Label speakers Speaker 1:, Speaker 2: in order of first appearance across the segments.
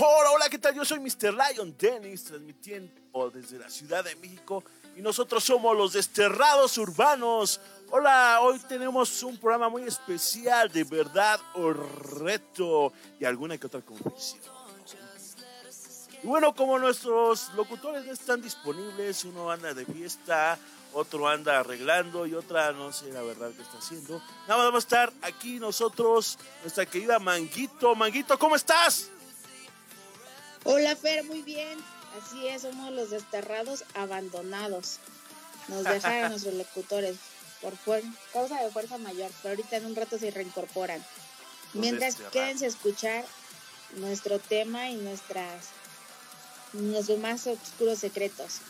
Speaker 1: mejor. Hola, ¿qué tal? Yo soy Mr. Lion Dennis, transmitiendo desde la Ciudad de México. Y nosotros somos los desterrados urbanos. Hola, hoy tenemos un programa muy especial de verdad o reto y alguna que otra confesión. Y bueno, como nuestros locutores no están disponibles, uno anda de fiesta, otro anda arreglando y otra no sé la verdad qué está haciendo. Nada más vamos a estar aquí nosotros, nuestra querida Manguito. Manguito, ¿cómo estás?
Speaker 2: Hola Fer, muy bien. Así es, somos los desterrados abandonados. Nos dejaron nuestros locutores por causa de fuerza mayor, pero ahorita en un rato se reincorporan. Mientras quédense a escuchar nuestro tema y nuestras nuestros más oscuros secretos.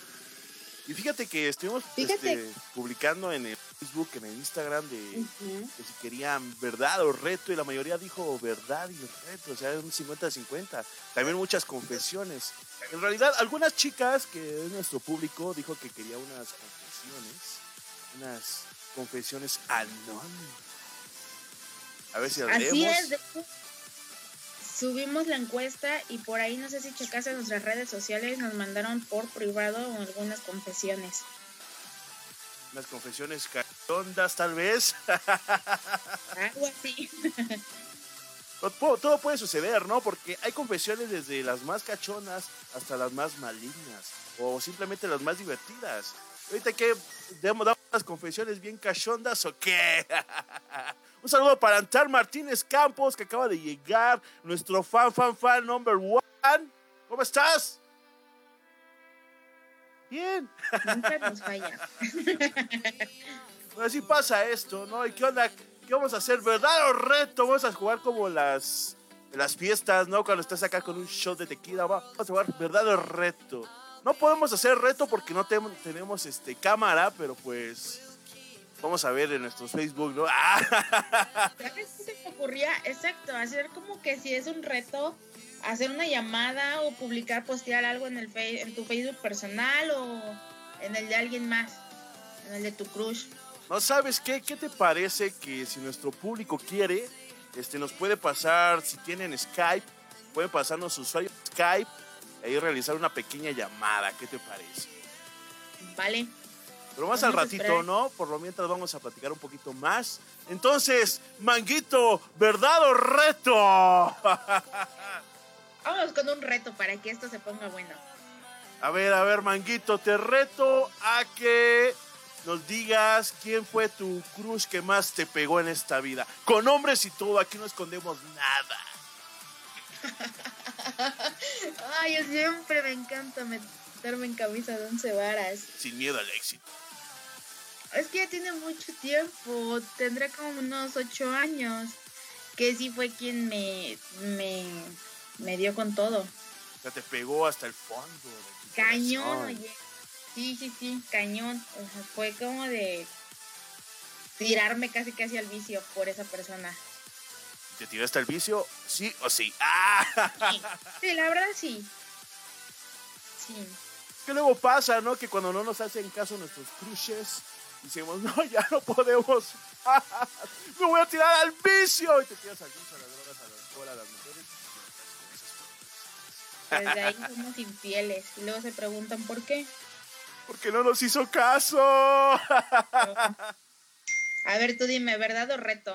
Speaker 1: Y fíjate que estuvimos este, publicando en el Facebook, en el Instagram, de que si querían verdad o reto, y la mayoría dijo verdad y reto, o sea, un 50-50. También muchas confesiones. En realidad, algunas chicas, que es nuestro público, dijo que quería unas confesiones, unas confesiones anónimas. A ver si las Así es,
Speaker 2: subimos la encuesta y por ahí, no sé si checaste nuestras redes sociales, nos mandaron por privado algunas confesiones.
Speaker 1: Unas confesiones cachondas, tal vez.
Speaker 2: Algo así.
Speaker 1: Todo puede suceder, ¿no? Porque hay confesiones desde las más cachonas hasta las más malignas o simplemente las más divertidas. Ahorita que damos unas confesiones bien cachondas o qué. Un saludo para Antar Martínez Campos, que acaba de llegar, nuestro fan, fan, fan number one. ¿Cómo estás? Bien.
Speaker 2: Nunca nos falla.
Speaker 1: así pasa esto, ¿no? ¿Y qué onda? ¿Qué vamos a hacer? ¿Verdad o reto? Vamos a jugar como las, las fiestas, ¿no? Cuando estás acá con un shot de tequila, vamos a jugar verdad o reto. No podemos hacer reto porque no tenemos este, cámara, pero pues Vamos a ver en nuestros Facebook, ¿no?
Speaker 2: ¿Sabes qué se me ocurría? Exacto, hacer como que si es un reto, hacer una llamada o publicar, postear algo en, el en tu Facebook personal o en el de alguien más, en el de tu crush.
Speaker 1: No sabes qué, ¿qué te parece que si nuestro público quiere, este, nos puede pasar, si tienen Skype, pueden pasarnos su usuario Skype y realizar una pequeña llamada, ¿qué te parece?
Speaker 2: Vale.
Speaker 1: Pero más al ratito, ¿no? Por lo mientras vamos a platicar un poquito más. Entonces, Manguito, ¿verdad o reto?
Speaker 2: Vamos con un reto para que esto se ponga bueno.
Speaker 1: A ver, a ver, Manguito, te reto a que nos digas quién fue tu cruz que más te pegó en esta vida. Con hombres y todo, aquí no escondemos nada.
Speaker 2: Ay, yo siempre me encanta meterme en camisa de once varas.
Speaker 1: Sin miedo al éxito.
Speaker 2: Es que ya tiene mucho tiempo, tendrá como unos ocho años, que sí fue quien me, me, dio con todo.
Speaker 1: O sea, te pegó hasta el fondo.
Speaker 2: cañón, oye. Sí, sí, sí, cañón. O sea, fue como de tirarme casi casi al vicio por esa persona.
Speaker 1: ¿Te tiraste al vicio? ¿Sí o sí? ¡Ah!
Speaker 2: Sí, sí la verdad sí. Sí.
Speaker 1: Que luego pasa, ¿no? Que cuando no nos hacen caso nuestros crushes, Decimos, no, ya no podemos. Me voy a tirar al vicio. Y te tiras al vicio, a las drogas, alcohol, a las mujeres.
Speaker 2: Desde ahí somos infieles. Y luego se preguntan por qué.
Speaker 1: Porque no nos hizo caso.
Speaker 2: A ver, tú dime, ¿verdad o reto?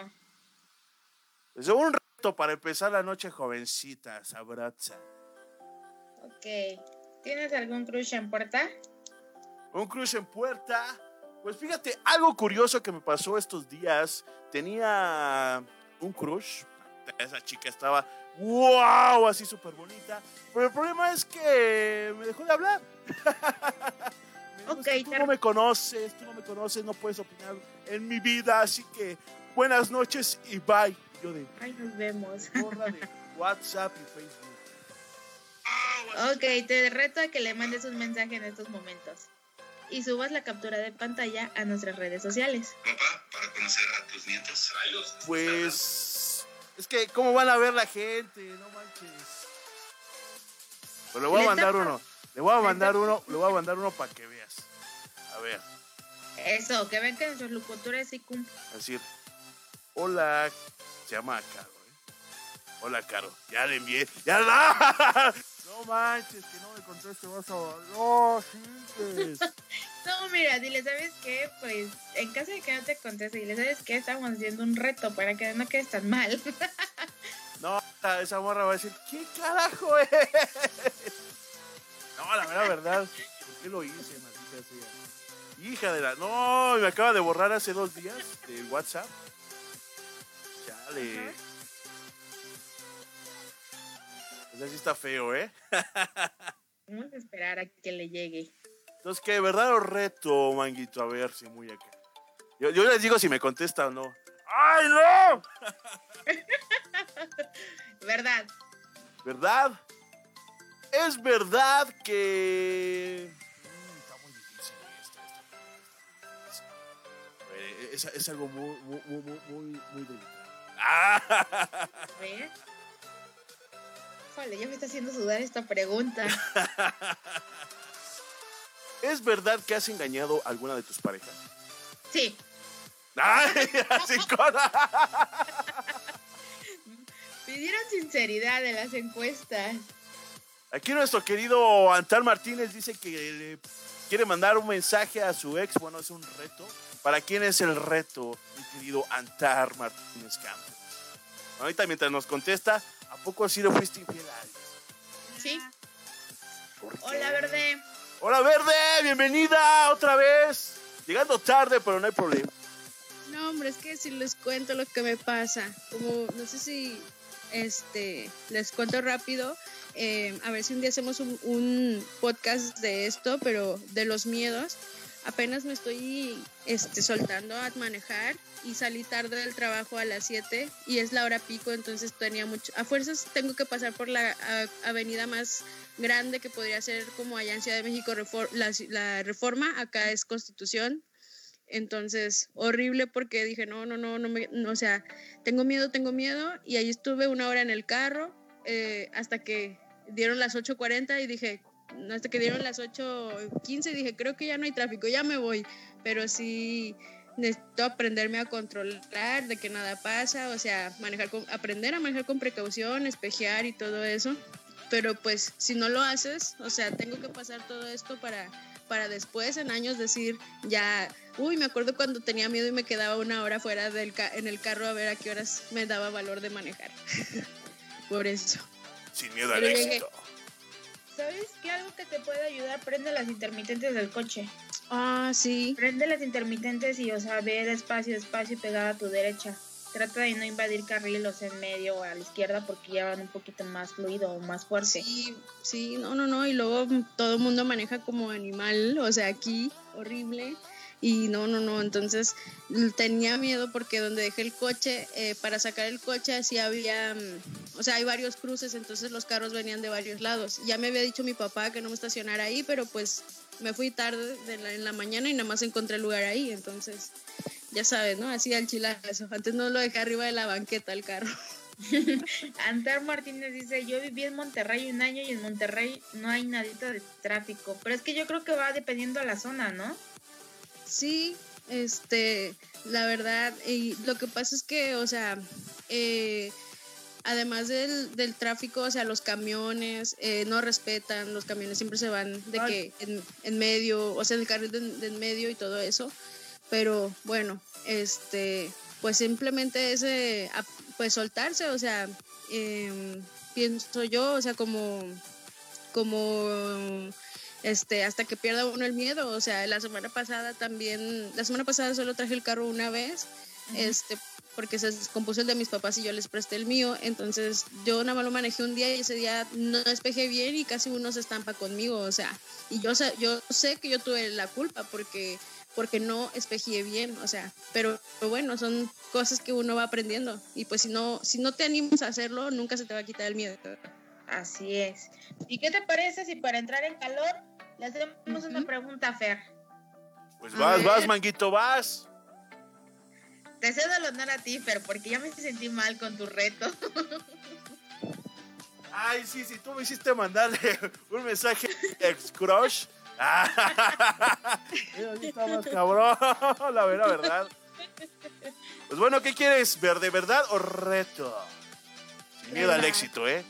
Speaker 1: Es un reto para empezar la noche jovencita, sabrosa.
Speaker 2: Ok. ¿Tienes algún crush en puerta?
Speaker 1: Un crush en puerta. Pues fíjate, algo curioso que me pasó estos días. Tenía un crush. Esa chica estaba, wow, así súper bonita. Pero el problema es que me dejó de hablar.
Speaker 2: okay,
Speaker 1: tú no me conoces, tú no me conoces, no puedes opinar en mi vida. Así que buenas noches y bye.
Speaker 2: Yo de, Ay, nos vemos.
Speaker 1: Borra de WhatsApp y
Speaker 2: Facebook. Ok, te reto a que le mandes un mensaje en estos momentos y subas la captura de pantalla a nuestras redes sociales.
Speaker 3: Papá, para conocer a tus nietos.
Speaker 1: Pues es que cómo van a ver la gente, no manches. Pues le voy a mandar uno. Le voy a mandar uno, le voy a mandar uno para que veas. A ver.
Speaker 2: Eso, que ven que nuestros locutores sí cumplen.
Speaker 1: Es decir, hola, se llama Caro, ¿eh? Hola, Caro. Ya le envié. ¡Ya la! No manches, que no me conteste, vas a. No, pues.
Speaker 2: No, mira, dile, ¿sabes qué? Pues en caso de que no te conteste, dile, ¿sabes qué? Estamos haciendo un reto para que no quedes tan mal.
Speaker 1: No, esa morra va a decir, ¿qué carajo es? No, la verdad, verdad. ¿Por qué lo hice, maldita sea? Hija de la. No, me acaba de borrar hace dos días de WhatsApp. Chale. Pues así está feo, ¿eh?
Speaker 2: Vamos a esperar a que le llegue.
Speaker 1: Entonces, ¿qué? ¿Verdad o reto, manguito? A ver si muy acá. Yo, yo les digo si me contesta o no. ¡Ay, no!
Speaker 2: ¿Verdad?
Speaker 1: ¿Verdad? Es verdad que. Mm, está muy difícil esta. esta. Eh, Es, es algo muy, muy, muy, muy, muy, delicado. Ah,
Speaker 2: ver. Híjole, ya me está haciendo sudar esta pregunta.
Speaker 1: ¿Es verdad que has engañado a alguna de tus parejas?
Speaker 2: Sí.
Speaker 1: ¡Ay! Así con.
Speaker 2: Pidieron sinceridad en las encuestas.
Speaker 1: Aquí nuestro querido Antal Martínez dice que le quiere mandar un mensaje a su ex. Bueno, es un reto. ¿Para quién es el reto, mi querido Antar Martínez Campos? Ahorita mientras nos contesta, ¿a poco así le fuiste infiel a alguien?
Speaker 2: Sí. Hola, Verde.
Speaker 1: Hola Verde, bienvenida otra vez. Llegando tarde, pero no hay problema.
Speaker 4: No, hombre, es que si les cuento lo que me pasa, como no sé si este les cuento rápido, eh, a ver si un día hacemos un, un podcast de esto, pero de los miedos. Apenas me estoy este, soltando a manejar y salí tarde del trabajo a las 7 y es la hora pico, entonces tenía mucho. A fuerzas tengo que pasar por la avenida más grande que podría ser como allá en Ciudad de México, la Reforma, acá es Constitución, entonces, horrible porque dije, no, no, no, no, me, no, o sea, tengo miedo, tengo miedo. Y ahí estuve una hora en el carro eh, hasta que dieron las 8.40 y dije, hasta que dieron las 8.15 dije, creo que ya no hay tráfico, ya me voy. Pero sí necesito aprenderme a controlar, de que nada pasa, o sea, manejar con, aprender a manejar con precaución, espejear y todo eso. Pero pues si no lo haces, o sea, tengo que pasar todo esto para, para después, en años, decir, ya, uy, me acuerdo cuando tenía miedo y me quedaba una hora fuera del ca- en el carro a ver a qué horas me daba valor de manejar. Por eso.
Speaker 1: Sin miedo al
Speaker 4: llegué.
Speaker 2: ¿Sabes qué? Algo que te puede ayudar, prende las intermitentes del coche.
Speaker 4: Ah, sí.
Speaker 2: Prende las intermitentes y, o sea, ve despacio, despacio y pegada a tu derecha. Trata de no invadir carriles en medio o a la izquierda porque ya van un poquito más fluido o más fuerte.
Speaker 4: Sí, sí, no, no, no. Y luego todo el mundo maneja como animal, o sea, aquí, horrible. Y no, no, no. Entonces tenía miedo porque donde dejé el coche, eh, para sacar el coche, así había, mm, o sea, hay varios cruces, entonces los carros venían de varios lados. Ya me había dicho mi papá que no me estacionara ahí, pero pues me fui tarde de la- en la mañana y nada más encontré el lugar ahí. Entonces, ya sabes, ¿no? Así al chilazo. Antes no lo dejé arriba de la banqueta el carro.
Speaker 2: Antar Martínez dice, yo viví en Monterrey un año y en Monterrey no hay nadita de tráfico. Pero es que yo creo que va dependiendo a la zona, ¿no?
Speaker 4: Sí, este, la verdad, y lo que pasa es que, o sea, eh, además del, del tráfico, o sea, los camiones eh, no respetan, los camiones siempre se van de
Speaker 2: Ay.
Speaker 4: que en, en medio, o sea, en el carril de, de en medio y todo eso, pero bueno, este, pues simplemente ese, pues soltarse, o sea, em, pienso yo, o sea, como, como este, hasta que pierda uno el miedo. O sea, la semana pasada también, la semana pasada solo traje el carro una vez, este, porque se descompuso el de mis papás y yo les presté el mío. Entonces, yo nada más lo manejé un día y ese día no despejé bien y casi uno se estampa conmigo. O sea, y yo, sé- yo sé que yo tuve la culpa porque porque no espejé bien, o sea, pero, pero bueno, son cosas que uno va aprendiendo y pues si no si no te animas a hacerlo, nunca se te va a quitar el miedo.
Speaker 2: Así es. ¿Y qué te parece si para entrar en calor le hacemos una pregunta a Fer?
Speaker 1: Pues
Speaker 4: A
Speaker 1: vas,
Speaker 4: ver.
Speaker 1: vas, manguito, vas.
Speaker 2: Te cedo el honor a ti, Fer, porque ya me sentí mal con tu reto.
Speaker 1: Ay, sí, sí, tú me hiciste mandarle un mensaje ex crush. Ah, Mira, sí está más cabrón, la vera verdad. Pues bueno, ¿qué quieres? ¿Ver de verdad o reto? Sin miedo al éxito, ¿eh?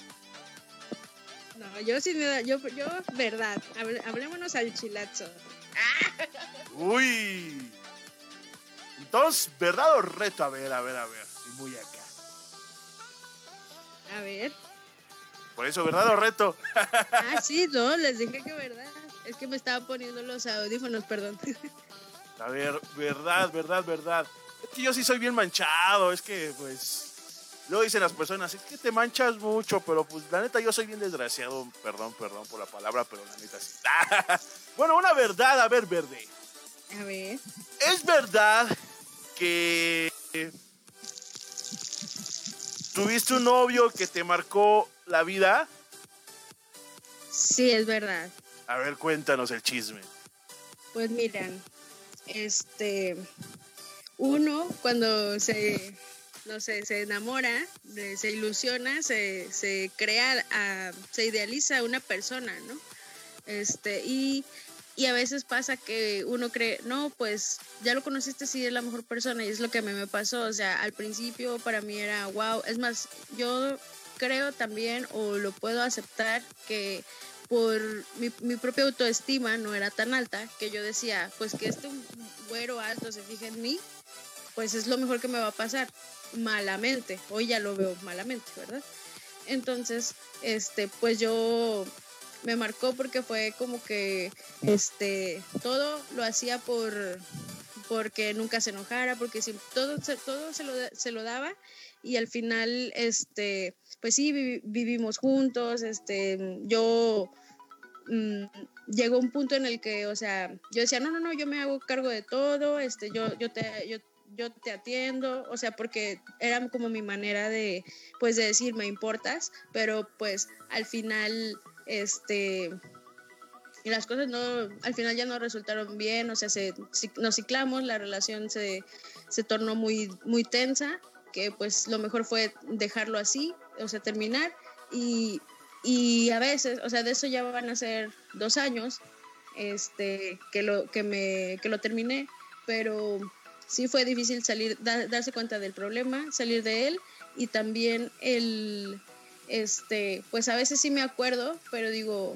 Speaker 4: No, yo sin duda, yo, yo, verdad. Hable- Hablémonos al chilazo.
Speaker 1: Uy. Entonces, ¿verdad o reto? A ver, a ver, a ver. Y muy acá.
Speaker 4: A ver.
Speaker 1: Por eso, ¿verdad o reto?
Speaker 4: Ah, sí, no, les dije que verdad. Es que me estaba poniendo los audífonos, perdón.
Speaker 1: A ver, verdad, verdad, verdad. Es que yo sí soy bien manchado, es que pues... Luego dicen las personas, es que te manchas mucho, pero pues la neta yo soy bien desgraciado, perdón, perdón por la palabra, pero la neta sí. bueno, una verdad, a ver, verde.
Speaker 4: A ver.
Speaker 1: ¿Es verdad que tuviste un novio que te marcó la vida?
Speaker 4: Sí, es verdad.
Speaker 1: A ver, cuéntanos el chisme.
Speaker 4: Pues miran, este, uno cuando se, no sé, se enamora, eh, se ilusiona, se, se crea, ah, se idealiza a una persona, ¿no? Este, y, y a veces pasa que uno cree, no, pues ya lo conociste, sí es la mejor persona, y es lo que a mí me pasó, o sea, al principio para mí era, wow, es más, yo creo también, o lo puedo aceptar, que por mi, mi propia autoestima no era tan alta que yo decía, pues que este güero alto se fije en mí, pues es lo mejor que me va a pasar malamente. Hoy ya lo veo malamente, ¿verdad? Entonces, este, pues yo me marcó porque fue como que este todo lo hacía por porque nunca se enojara, porque si, todo, todo se, lo, se lo daba y al final, este, pues sí, vivi- vivimos juntos, este, yo mm, llegó un punto en el que, o sea, yo decía, no, no, no, yo me hago cargo de todo, este, yo, yo te, yo, yo te atiendo, o sea, porque era como mi manera de, pues, de decir, me importas, pero pues al final, este, y las cosas no, al final ya no resultaron bien, o sea, se, nos ciclamos, la relación se, se tornó muy, muy tensa, que pues lo mejor fue dejarlo así, o sea, terminar, y, y a veces, o sea, de eso ya van a ser dos años, este, que lo, que me, que lo terminé, pero sí fue difícil salir, da- darse cuenta del problema, salir de él, y también el, este, pues a veces sí me acuerdo, pero digo,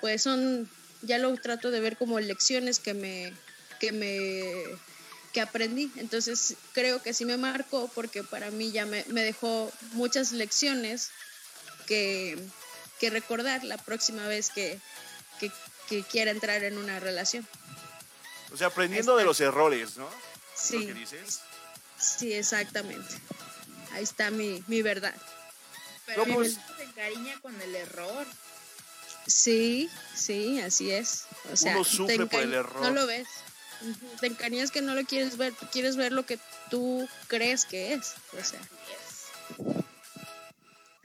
Speaker 4: pues son, ya lo trato de ver como lecciones que me, que me, que aprendí. Entonces creo que sí me marcó porque para mí ya me, me dejó muchas lecciones que, que recordar la próxima vez que, que, que quiera entrar en una relación.
Speaker 1: O sea, aprendiendo de los errores, ¿no? ¿Es Lo
Speaker 4: Sí,
Speaker 1: que dices.
Speaker 4: sí, exactamente. Ahí está mi, mi verdad.
Speaker 2: Pero
Speaker 1: ¿Cómo
Speaker 2: uno
Speaker 1: es?
Speaker 2: se encariña con el error.
Speaker 4: Sí, sí, así es. O sea,
Speaker 1: Uno sufre
Speaker 4: te
Speaker 1: por el error.
Speaker 4: No lo ves. Te encariñas que no lo quieres ver, tú quieres ver lo que tú crees que es. O sea,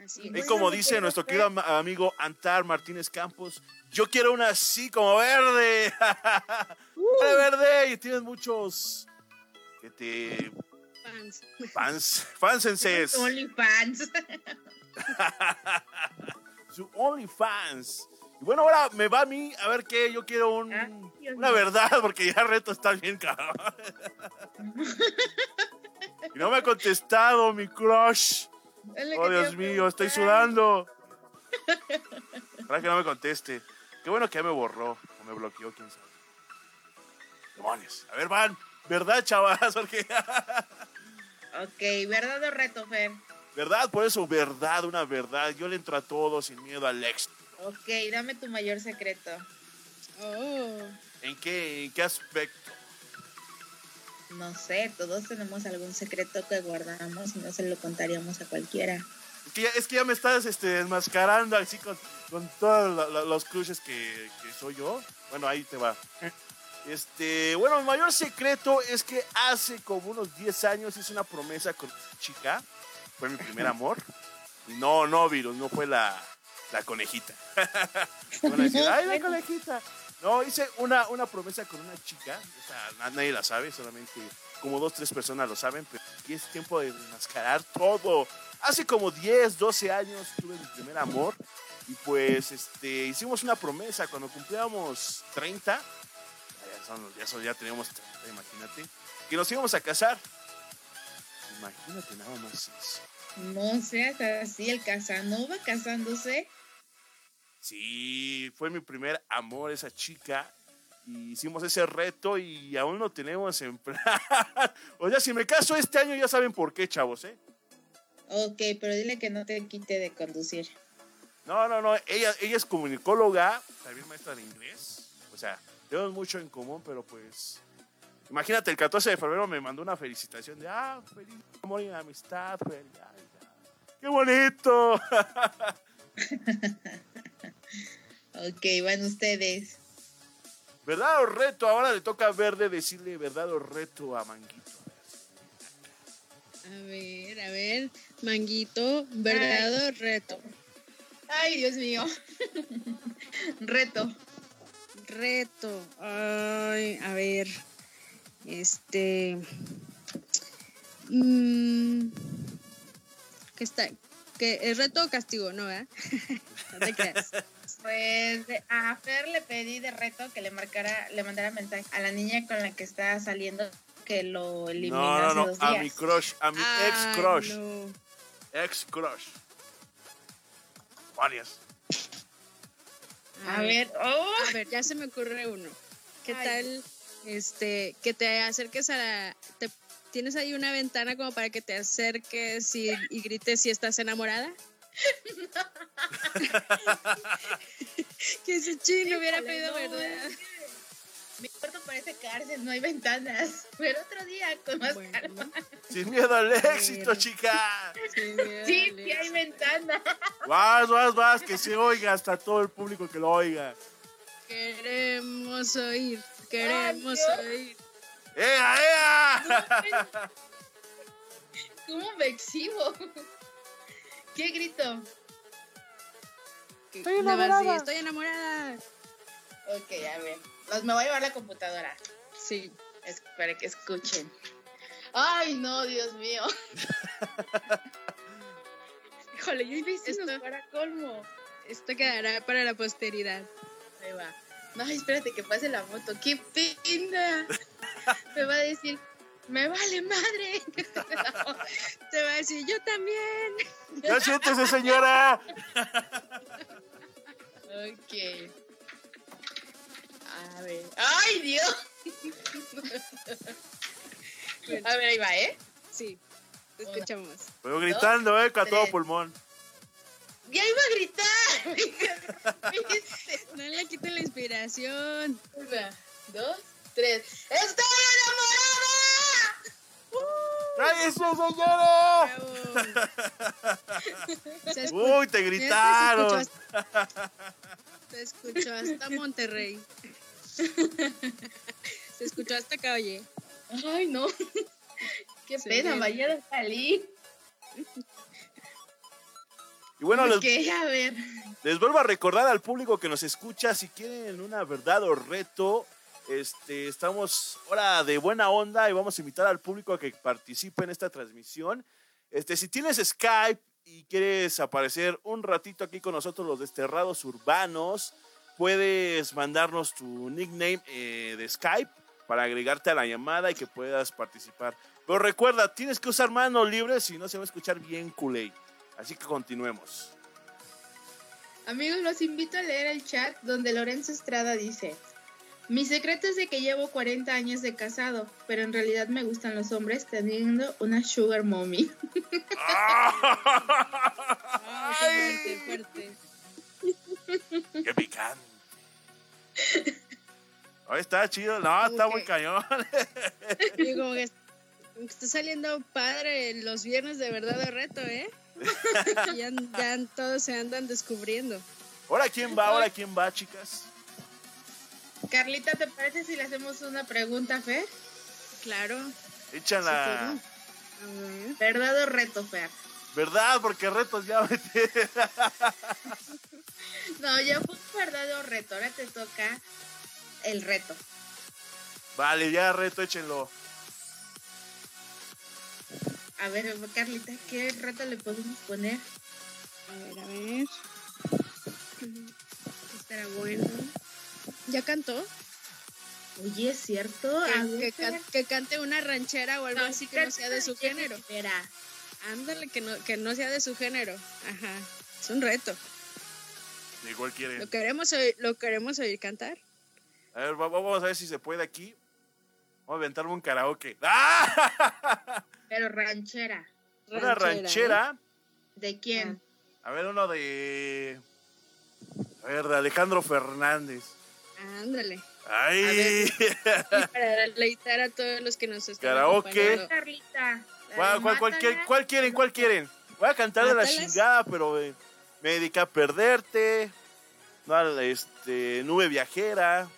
Speaker 4: así
Speaker 1: Y
Speaker 4: es.
Speaker 1: como
Speaker 2: me
Speaker 1: dice nuestro querido am- amigo Antar Martínez Campos, yo quiero una así como verde. Una verde y tienes muchos que te
Speaker 4: Fans.
Speaker 1: fans, fansenses,
Speaker 2: OnlyFans.
Speaker 1: su OnlyFans. Y bueno, ahora me va a mí a ver qué, yo quiero un,
Speaker 2: Ah,
Speaker 1: una verdad porque ya reto está bien cabrón. Y no me ha contestado mi crush. Oh, Dios mío, estoy sudando. Ojalá que no me conteste. Qué bueno que ya me borró o me bloqueó, quién sabe. Demonios. A ver, van. ¿Verdad, chavas? Porque,
Speaker 2: Ok, ¿verdad o reto, Fer?
Speaker 1: ¿Verdad? Por eso, verdad, una verdad. Yo le entro a todo sin miedo al éxito.
Speaker 2: Ok, dame tu mayor secreto.
Speaker 4: Oh,
Speaker 1: ¿En qué, ¿En qué aspecto?
Speaker 2: No sé, todos tenemos algún secreto que guardamos y no se lo contaríamos a cualquiera.
Speaker 1: Es que ya, es que ya me estás este, desmascarando así con, con todos los crushes que, que soy yo. Bueno, ahí te va. Este, bueno, mi mayor secreto es que hace como unos 10 años hice una promesa con una chica. Fue mi primer amor. No, no, virus, no fue la, la conejita. Decir, ay, la conejita. No, hice una, una promesa con una chica. Nadie la sabe, solamente como dos, tres personas lo saben. Pero aquí es tiempo de desmascarar todo. Hace como 10, 12 años tuve mi primer amor. Y pues este, hicimos una promesa cuando cumplíamos 30. Ya, teníamos 30, imagínate. Que nos íbamos a casar. Imagínate nada más eso.
Speaker 2: No seas así, el Casanova casándose.
Speaker 1: Sí, fue mi primer amor esa chica. Y hicimos ese reto y aún lo tenemos en plan. o sea, si me caso este año ya saben por qué, chavos, ¿eh?
Speaker 2: Ok, pero dile que no te quite de conducir.
Speaker 1: No, no, no. Ella, ella es comunicóloga, también maestra de inglés. O sea, tenemos mucho en común, pero pues. Imagínate, el 14 de febrero me mandó una felicitación de, ah, feliz amor y amistad, feliz. ay. ¡Qué bonito!
Speaker 2: Ok, van ustedes.
Speaker 1: ¿Verdad o reto? Ahora le toca a Verde decirle verdad o reto a Manguito.
Speaker 4: A ver, a ver. Manguito, verdad o reto.
Speaker 2: Ay, Dios mío. Reto.
Speaker 4: Reto. Ay, a ver. Este. mm, ¿Qué está? ¿Qué, ¿Es reto o castigo? No, ¿verdad? no te creas.
Speaker 2: Pues de- a Fer le pedí de reto que le marcara, le mandara mensaje a la niña con la que está saliendo que lo eliminó
Speaker 1: No, no,
Speaker 2: hace
Speaker 1: no.
Speaker 2: dos
Speaker 1: A
Speaker 2: días.
Speaker 1: mi crush, a mi
Speaker 4: Ay,
Speaker 1: ex crush.
Speaker 4: no.
Speaker 1: Ex crush. Varias.
Speaker 2: A ver, oh,
Speaker 4: A ver, ya se me ocurre uno. ¿Qué
Speaker 2: Ay.
Speaker 4: tal este que te acerques a la te- tienes ahí una ventana como para que te acerques y, y grites si estás enamorada? que ese chino hubiera pedido
Speaker 2: no,
Speaker 4: verdad.
Speaker 2: Cuarto parece cárcel, no hay ventanas. Pero otro día con más
Speaker 4: Bueno,
Speaker 2: calma.
Speaker 1: Sin miedo al éxito, chica.
Speaker 4: sí, mira,
Speaker 2: Sí, sí hay ventanas.
Speaker 1: Vas, vas, vas, que se oiga hasta todo el público que lo oiga.
Speaker 4: Queremos oír, queremos
Speaker 2: Dios.
Speaker 4: oír.
Speaker 1: ¡Ea, ea!
Speaker 2: ¿Cómo me exhibo? ¿Qué grito?
Speaker 1: Estoy
Speaker 4: nada más di,
Speaker 1: enamorada.
Speaker 4: estoy enamorada.
Speaker 2: Ok, a ver. Los, me voy a llevar la computadora.
Speaker 4: Sí.
Speaker 2: Es- para que escuchen. Ay, no, Dios mío. Híjole, yo hice
Speaker 4: Esto-
Speaker 2: para colmo.
Speaker 4: Esto quedará para la posteridad.
Speaker 2: Ahí va. No, espérate que pase la moto. ¡Qué pena! Me va a decir, me vale madre.
Speaker 4: Te va a decir, yo también.
Speaker 1: ¡Ya siéntese, señora!
Speaker 2: ok. A ver. ¡Ay, Dios! A ver, ahí va, ¿eh?
Speaker 4: Sí, te escuchamos.
Speaker 1: Pero gritando, ¿eh? Con a todo pulmón.
Speaker 2: ¡Ya iba a gritar!
Speaker 4: No le quiten la inspiración.
Speaker 2: Una, dos, tres. ¡Estoy enamorada!
Speaker 1: ¡Cállese, señora!
Speaker 4: Bravo. Se escu-
Speaker 1: ¡Uy, te gritaron!
Speaker 4: Te escuchó hasta Monterrey. Se escuchó hasta acá, oye.
Speaker 2: ¡Ay, no! ¡Qué
Speaker 4: Se
Speaker 2: pena! Mañana salí.
Speaker 1: Y bueno, les,
Speaker 2: Ok, a ver.
Speaker 1: les vuelvo a recordar al público que nos escucha, si quieren una verdad o reto, este, estamos ahora de buena onda y vamos a invitar al público a que participe en esta transmisión. Este, si tienes Skype y quieres aparecer un ratito aquí con nosotros los desterrados urbanos, puedes mandarnos tu nickname eh, de Skype para agregarte a la llamada y que puedas participar. Pero recuerda, tienes que usar manos libres si no se va a escuchar bien culé. Así que continuemos.
Speaker 2: Amigos, los invito a leer el chat donde Lorenzo Estrada dice: Mi secreto es de que llevo 40 años de casado, pero en realidad me gustan los hombres teniendo una sugar mommy.
Speaker 4: Ay, qué fuerte, fuerte.
Speaker 1: ¡Qué picante! Ahí está chido. No, está muy
Speaker 4: Ok.
Speaker 1: cañón.
Speaker 4: Y como que que está saliendo padre los viernes de verdad de reto, ¿eh? ya, ya todos se andan descubriendo.
Speaker 1: Ahora quién va, ahora quién va, chicas.
Speaker 2: Carlita, ¿te parece si le hacemos una pregunta, Fer?
Speaker 4: Claro.
Speaker 1: Échala.
Speaker 2: ¿Verdad o reto, Fer?
Speaker 1: ¿Verdad? Porque retos ya metí.
Speaker 2: No, ya fue verdad o reto. Ahora te toca el reto.
Speaker 1: Vale, ya reto, échenlo.
Speaker 2: A ver, Carlita, ¿qué reto le podemos poner?
Speaker 4: A ver, a ver. Estará bueno. ¿Ya cantó?
Speaker 2: Oye, ¿es cierto?
Speaker 4: Que, can- cante una ranchera o algo así que no sea de su
Speaker 2: Espera,
Speaker 4: género.
Speaker 2: Espera.
Speaker 4: Ándale, que no, que no sea de su género. Ajá. Es un reto.
Speaker 1: Igual quieren.
Speaker 4: Lo queremos oír, lo queremos oír cantar.
Speaker 1: A ver, va- vamos a ver si se puede aquí. Vamos a aventarme un karaoke. ¡Ah!
Speaker 2: Pero ranchera.
Speaker 1: Una
Speaker 4: ¿eh?
Speaker 1: ranchera.
Speaker 2: ¿De quién?
Speaker 1: A ver, uno de. A ver, de Alejandro Fernández.
Speaker 4: Ándale.
Speaker 1: ¡Ay!
Speaker 4: Para deleitar a todos los que nos están
Speaker 1: Karaoke.
Speaker 4: acompañando.
Speaker 2: Carlita.
Speaker 1: ¿Cuál, cuál, cuál, quieren,
Speaker 2: Mátala.
Speaker 1: cuál quieren? ¿Cuál quieren? Voy a cantar de la chingada, pero eh, me dediqué a perderte. No, este, nube viajera.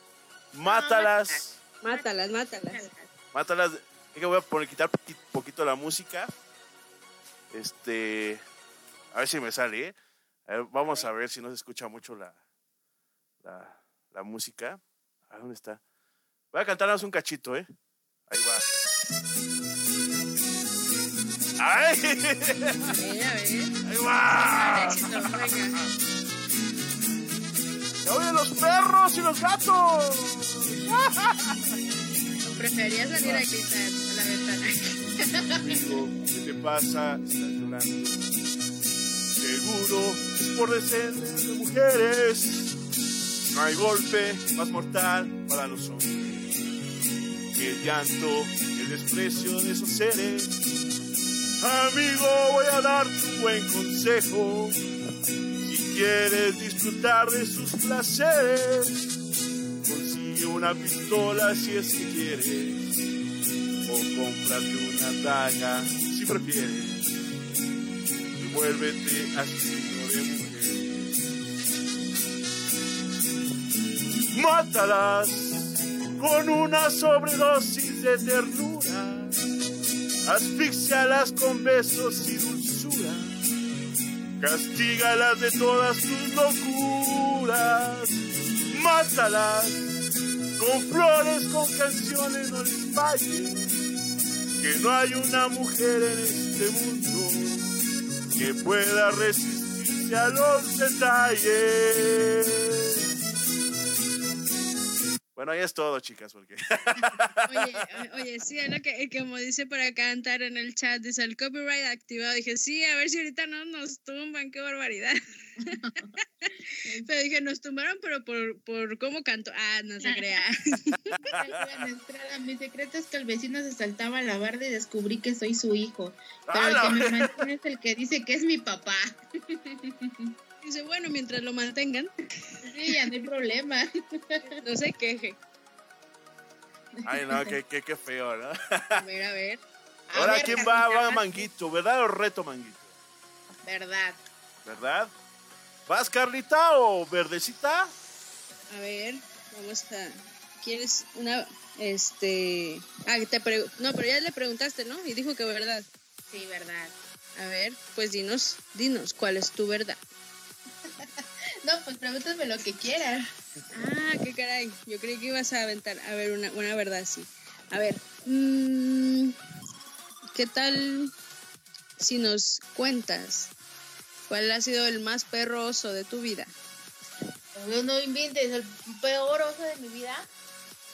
Speaker 1: Mátalas.
Speaker 4: Mátalas, mátalas.
Speaker 1: Mátalas. Es que voy a poner, quitar poqui- poquito la música. Este. A ver si me sale, ¿eh? A ver, vamos a ver si no se escucha mucho la, la, la música. A ¿dónde está? Voy a cantarnos un cachito, ¿eh? Ahí va. ¡Ay!
Speaker 4: Mira, a ver.
Speaker 1: ¡Ahí va!
Speaker 4: Éxito, venga.
Speaker 1: ¡Se oyen los perros y los gatos!
Speaker 4: Prefería salir a gritar a la ventana.
Speaker 1: Amigo, ¿qué te pasa? Estás llorando. Seguro es por descender de mujeres. No hay golpe más mortal para los hombres que el llanto, el desprecio de esos seres. Amigo, voy a darte un buen consejo. Si quieres disfrutar de sus placeres, consigue una pistola si es que quieres o cómprate una daga si prefieres y vuélvete asesino de mujeres. Mátalas con una sobredosis de ternura, asfixialas con besos y dulzura, castígalas de todas tus locuras, mátalas con flores, con canciones, no les falles. Que no hay una mujer en este mundo que pueda resistirse a los detalles. Bueno, ahí es todo, chicas, porque
Speaker 4: Oye, sí, es lo que, eh, como dice para cantar en el chat, dice el copyright activado. Dije, sí, a ver si ahorita no nos tumban, qué barbaridad. pero dije, nos tumbaron, pero por, por cómo canto. Ah, no se crea.
Speaker 2: Mi secreto es que el vecino se saltaba a la barda y descubrí que soy su hijo. Pero
Speaker 1: ¡Ah,
Speaker 2: el que me mantiene es el que dice que es mi papá.
Speaker 4: Dice, bueno, mientras lo mantengan,
Speaker 2: Sí, ya no hay problema.
Speaker 4: no se queje.
Speaker 1: Ay, no, qué, qué, qué feo, ¿no?
Speaker 4: A ver, a ver.
Speaker 2: A
Speaker 1: Ahora,
Speaker 2: ver,
Speaker 1: ¿quién va? Va Manguito, ¿verdad o reto Manguito?
Speaker 2: Verdad.
Speaker 1: ¿Verdad? ¿Vas, Carlita o Verdecita?
Speaker 4: A ver, vamos a. ¿Quieres una. Este. Ah, te pregu- No, pero ya le preguntaste, ¿no? Y dijo que verdad.
Speaker 2: Sí, verdad.
Speaker 4: A ver, pues dinos, dinos, ¿cuál es tu verdad?
Speaker 2: No, pues pregúntame lo que quieras.
Speaker 4: Ah, qué caray. Yo creí que ibas a aventar. A ver, una, una verdad sí. A ver, mm, ¿qué tal si nos cuentas cuál ha sido el más perroso de tu vida?
Speaker 2: No, no inventes, el peor oso de mi vida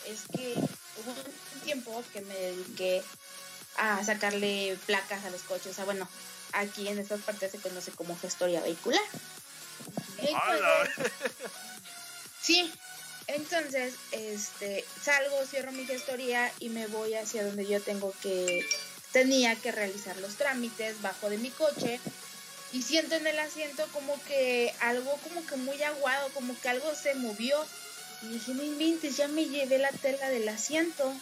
Speaker 2: es que hubo un tiempo que me dediqué a sacarle placas a los coches. O sea, bueno, aquí en estas partes se conoce como gestoría vehicular. Sí, entonces este, salgo, cierro mi gestoría y me voy hacia donde yo tengo que, tenía que realizar los trámites, bajo de mi coche y siento en el asiento como que algo como que muy aguado, como que algo se movió. Y dije, no inventes, ya me llevé la tela del asiento.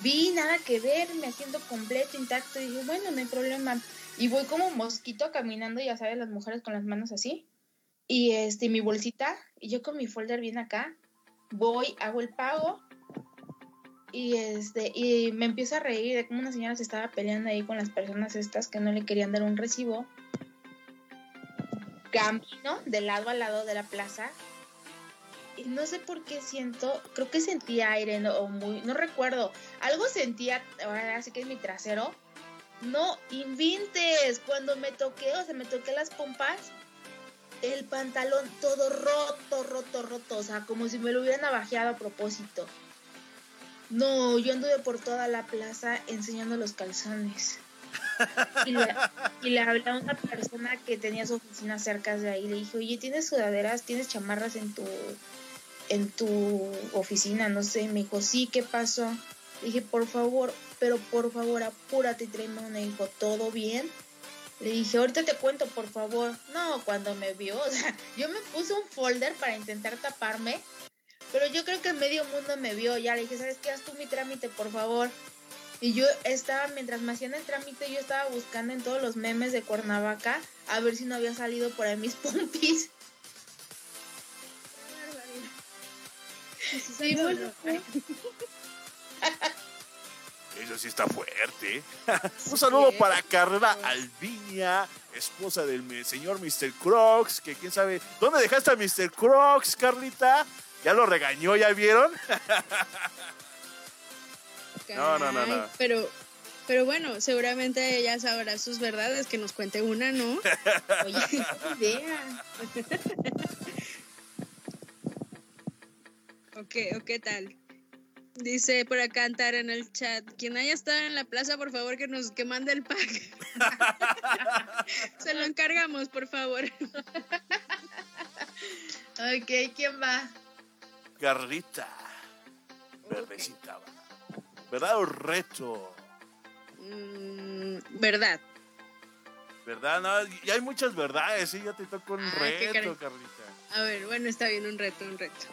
Speaker 2: Vi nada que ver, mi asiento completo, intacto. Y dije, bueno, no hay problema. Y voy como mosquito caminando, ya sabes, las mujeres con las manos así. Y este, mi bolsita, y yo con mi folder bien acá. Voy, hago el pago. Y este, y me empiezo a reír de cómo una señora se estaba peleando ahí con las personas estas que no le querían dar un recibo camino de lado a lado de la plaza y no sé por qué siento, creo que sentía aire, no, recuerdo, algo sentía, ahora sí que en mi trasero, no inventes, cuando me toqué, o sea, me toqué las pompas, el pantalón todo roto, roto, roto, o sea, como si me lo hubieran navajeado a propósito. No, yo anduve por toda la plaza enseñando los calzones. Y le, y hablé a una persona que tenía su oficina cerca de ahí. Le dije, oye, ¿tienes sudaderas, tienes chamarras en tu, en tu oficina? No sé. Me dijo, sí, ¿qué pasó? Le dije, por favor, pero por favor, apúrate y tráeme una. Dijo, ¿todo bien? Le dije, ahorita te cuento, por favor. No, cuando me vio, o sea, yo me puse un folder para intentar taparme, pero yo creo que medio mundo me vio. Ya le dije, ¿sabes qué? Haz tú mi trámite, por favor. Y yo estaba, mientras me hacían el trámite, yo estaba buscando en todos los memes de Cuernavaca a ver si no había salido por ahí mis pompis. Sí, bueno,
Speaker 1: Eso sí está fuerte. Un saludo para Carla Alvinia, esposa del señor Mr. Crocs, que quién sabe. ¿Dónde dejaste a Mr. Crocs, Carlita? ¿Ya lo regañó, ya vieron? No, no, no, no.
Speaker 4: Pero, pero bueno, seguramente ella sabrá sus verdades, que nos cuente una, ¿no?
Speaker 2: oye, qué idea.
Speaker 4: ¿O qué, o qué tal? Dice por acá Antara en el chat, quien haya estado en la plaza, por favor, que nos que mande el pack. Se lo encargamos, por favor.
Speaker 2: Ok, ¿quién va?
Speaker 1: Carlita. Verdecita. va. ¿Verdad o reto?
Speaker 4: Mm, verdad.
Speaker 1: ¿Verdad? No, y hay muchas verdades, sí, ya te tocó un
Speaker 4: Ah,
Speaker 1: reto. Carlita.
Speaker 4: A ver, bueno, está bien, un reto, un reto.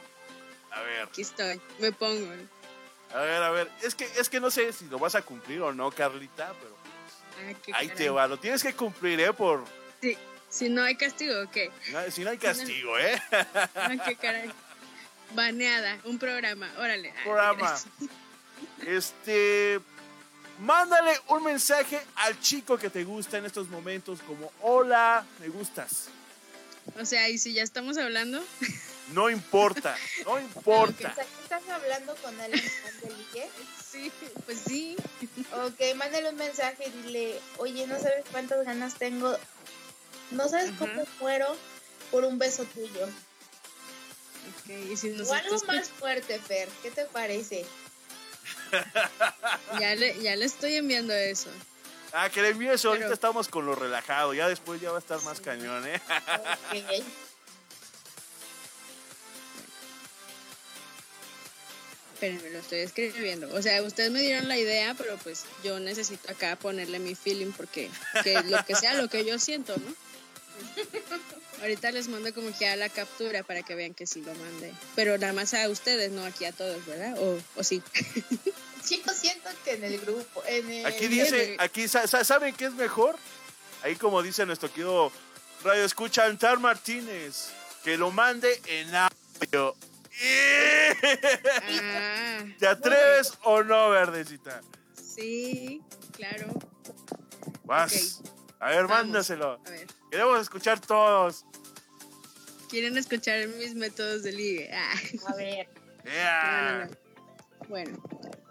Speaker 1: A ver,
Speaker 4: Aquí estoy, me pongo.
Speaker 1: A ver, a ver. Es que, es que no sé si lo vas a cumplir o no, Carlita, pero pues,
Speaker 4: Ah, qué
Speaker 1: ahí te va. Lo tienes que cumplir, ¿eh? Por,
Speaker 4: Sí, si no hay castigo, ¿o qué?
Speaker 1: no- si no hay castigo, ¿eh?
Speaker 4: Ah, qué caray. Baneada, un programa, órale. Ah,
Speaker 1: Programa. Este. Mándale un mensaje al chico que te gusta en estos momentos, como: Hola, me gustas.
Speaker 4: O sea, y si ya estamos hablando,
Speaker 1: No importa, no importa.
Speaker 2: O sea, ¿qué estás hablando con alguien de
Speaker 4: sí, pues sí.
Speaker 2: Ok, mándale un mensaje y dile, oye, no sabes cuántas ganas tengo, no sabes
Speaker 4: Ajá.
Speaker 2: cómo muero por un beso tuyo.
Speaker 4: Ok, y si nos
Speaker 2: o algo más fuerte, Fer, ¿qué te parece?
Speaker 4: ya le, ya le estoy enviando eso.
Speaker 1: Ah, que le envíe eso. Ahorita
Speaker 4: Pero-
Speaker 1: estamos con lo relajado. Ya después ya va a estar más cañón, ¿eh?
Speaker 2: Ok.
Speaker 4: Espérenme, lo estoy escribiendo. O sea, ustedes me dieron la idea, pero pues yo necesito acá ponerle mi feeling porque que lo que sea lo que yo siento, ¿no? Ahorita les mando como que a la captura para que vean que sí lo mandé. Pero nada más a ustedes, no aquí a todos, ¿verdad? O, o sí.
Speaker 2: Sí, yo siento que en el grupo, en el...
Speaker 1: Aquí dice, aquí, sa- sa- ¿saben qué es mejor? Ahí como dice nuestro querido Radio Escucha Antar Martínez, que lo mande en audio.
Speaker 4: Ah,
Speaker 1: ¿Te atreves o no, verdecita?
Speaker 4: sí, claro.
Speaker 1: Vas. A ver,
Speaker 4: Vamos.
Speaker 1: mándaselo.
Speaker 4: A ver,
Speaker 1: Queremos escuchar todos.
Speaker 4: ¿quieren escuchar mis métodos de ligue? Ah.
Speaker 2: A ver,
Speaker 1: Yeah.
Speaker 4: No, no, no. Bueno,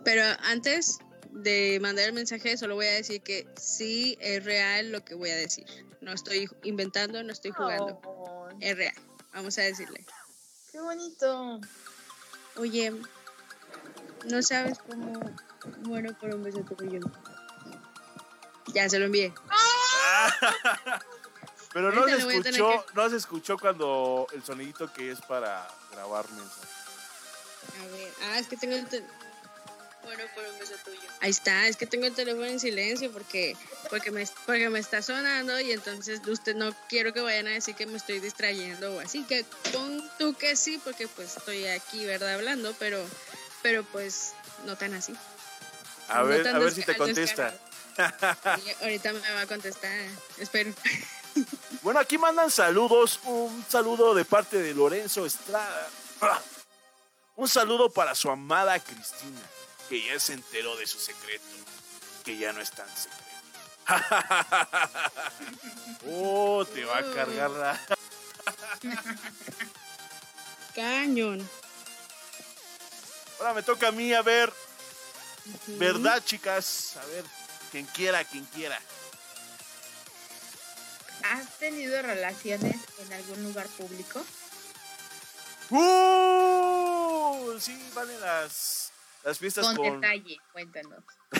Speaker 4: pero antes de mandar el mensaje, solo voy a decir que sí es real lo que voy a decir. No estoy inventando, no estoy jugando.
Speaker 2: Oh,
Speaker 4: Es real. Vamos a decirle.
Speaker 2: Qué bonito.
Speaker 4: Oye, no sabes cómo muero por un beso tuyo. Ya se lo envié.
Speaker 1: Pero no
Speaker 4: Ahorita
Speaker 1: se escuchó, no se escuchó cuando el sonidito que es para grabar mensajes.
Speaker 4: A ver, ah, es que tengo el Muero por un beso tuyo. Ahí está, es que tengo el teléfono en silencio porque porque me porque me está sonando y entonces usted no quiero que vayan a decir que me estoy distrayendo o así que pon tú que sí porque pues estoy aquí, ¿verdad? hablando, pero pero pues no tan así.
Speaker 1: A
Speaker 4: No
Speaker 1: ver, a ver si te contesta.
Speaker 4: ahorita me va a contestar. Espero.
Speaker 1: Bueno, aquí mandan saludos. Un saludo de parte de Lorenzo Estrada. Un saludo para su amada Cristina, que ya se enteró de su secreto, que ya no es tan secreto. oh, te va a cargar la...
Speaker 4: Cañón.
Speaker 1: Ahora me toca a mí, a ver. ¿verdad, chicas? A ver, quien quiera, quien quiera.
Speaker 2: ¿Has tenido relaciones en algún lugar público?
Speaker 1: ¡Uh! Sí, valen las, las fiestas
Speaker 2: Con
Speaker 1: con...
Speaker 2: detalle, cuéntanos.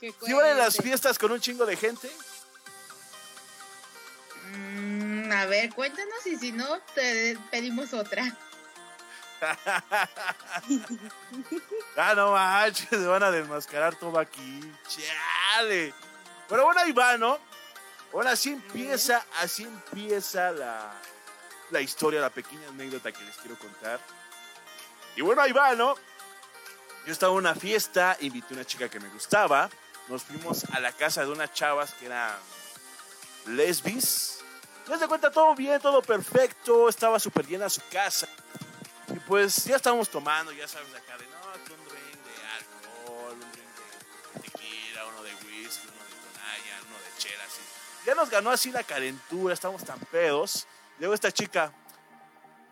Speaker 4: Que
Speaker 1: ¿Sí van en las fiestas con un chingo de gente?
Speaker 2: Mm, a ver, cuéntanos y si no, te pedimos otra.
Speaker 1: Ah, no manches, se van a desmascarar todo aquí. Chale. Pero bueno, ahí va, ¿no? Bueno, así empieza, así empieza la, la historia, la pequeña anécdota que les quiero contar. Y bueno, ahí va, ¿no? Yo estaba en una fiesta, invité a una chica que me gustaba. Nos fuimos a la casa de unas chavas que eran lesbis. Ya se cuenta todo bien, todo perfecto. Estaba súper llena su casa. Y pues ya estábamos tomando, ya sabes, acá de no, un drink de alcohol, un drink de tequila, uno de whisky, uno de tonalla, uno de chela, así. Ya nos ganó así la calentura, estamos tan pedos. Luego esta chica,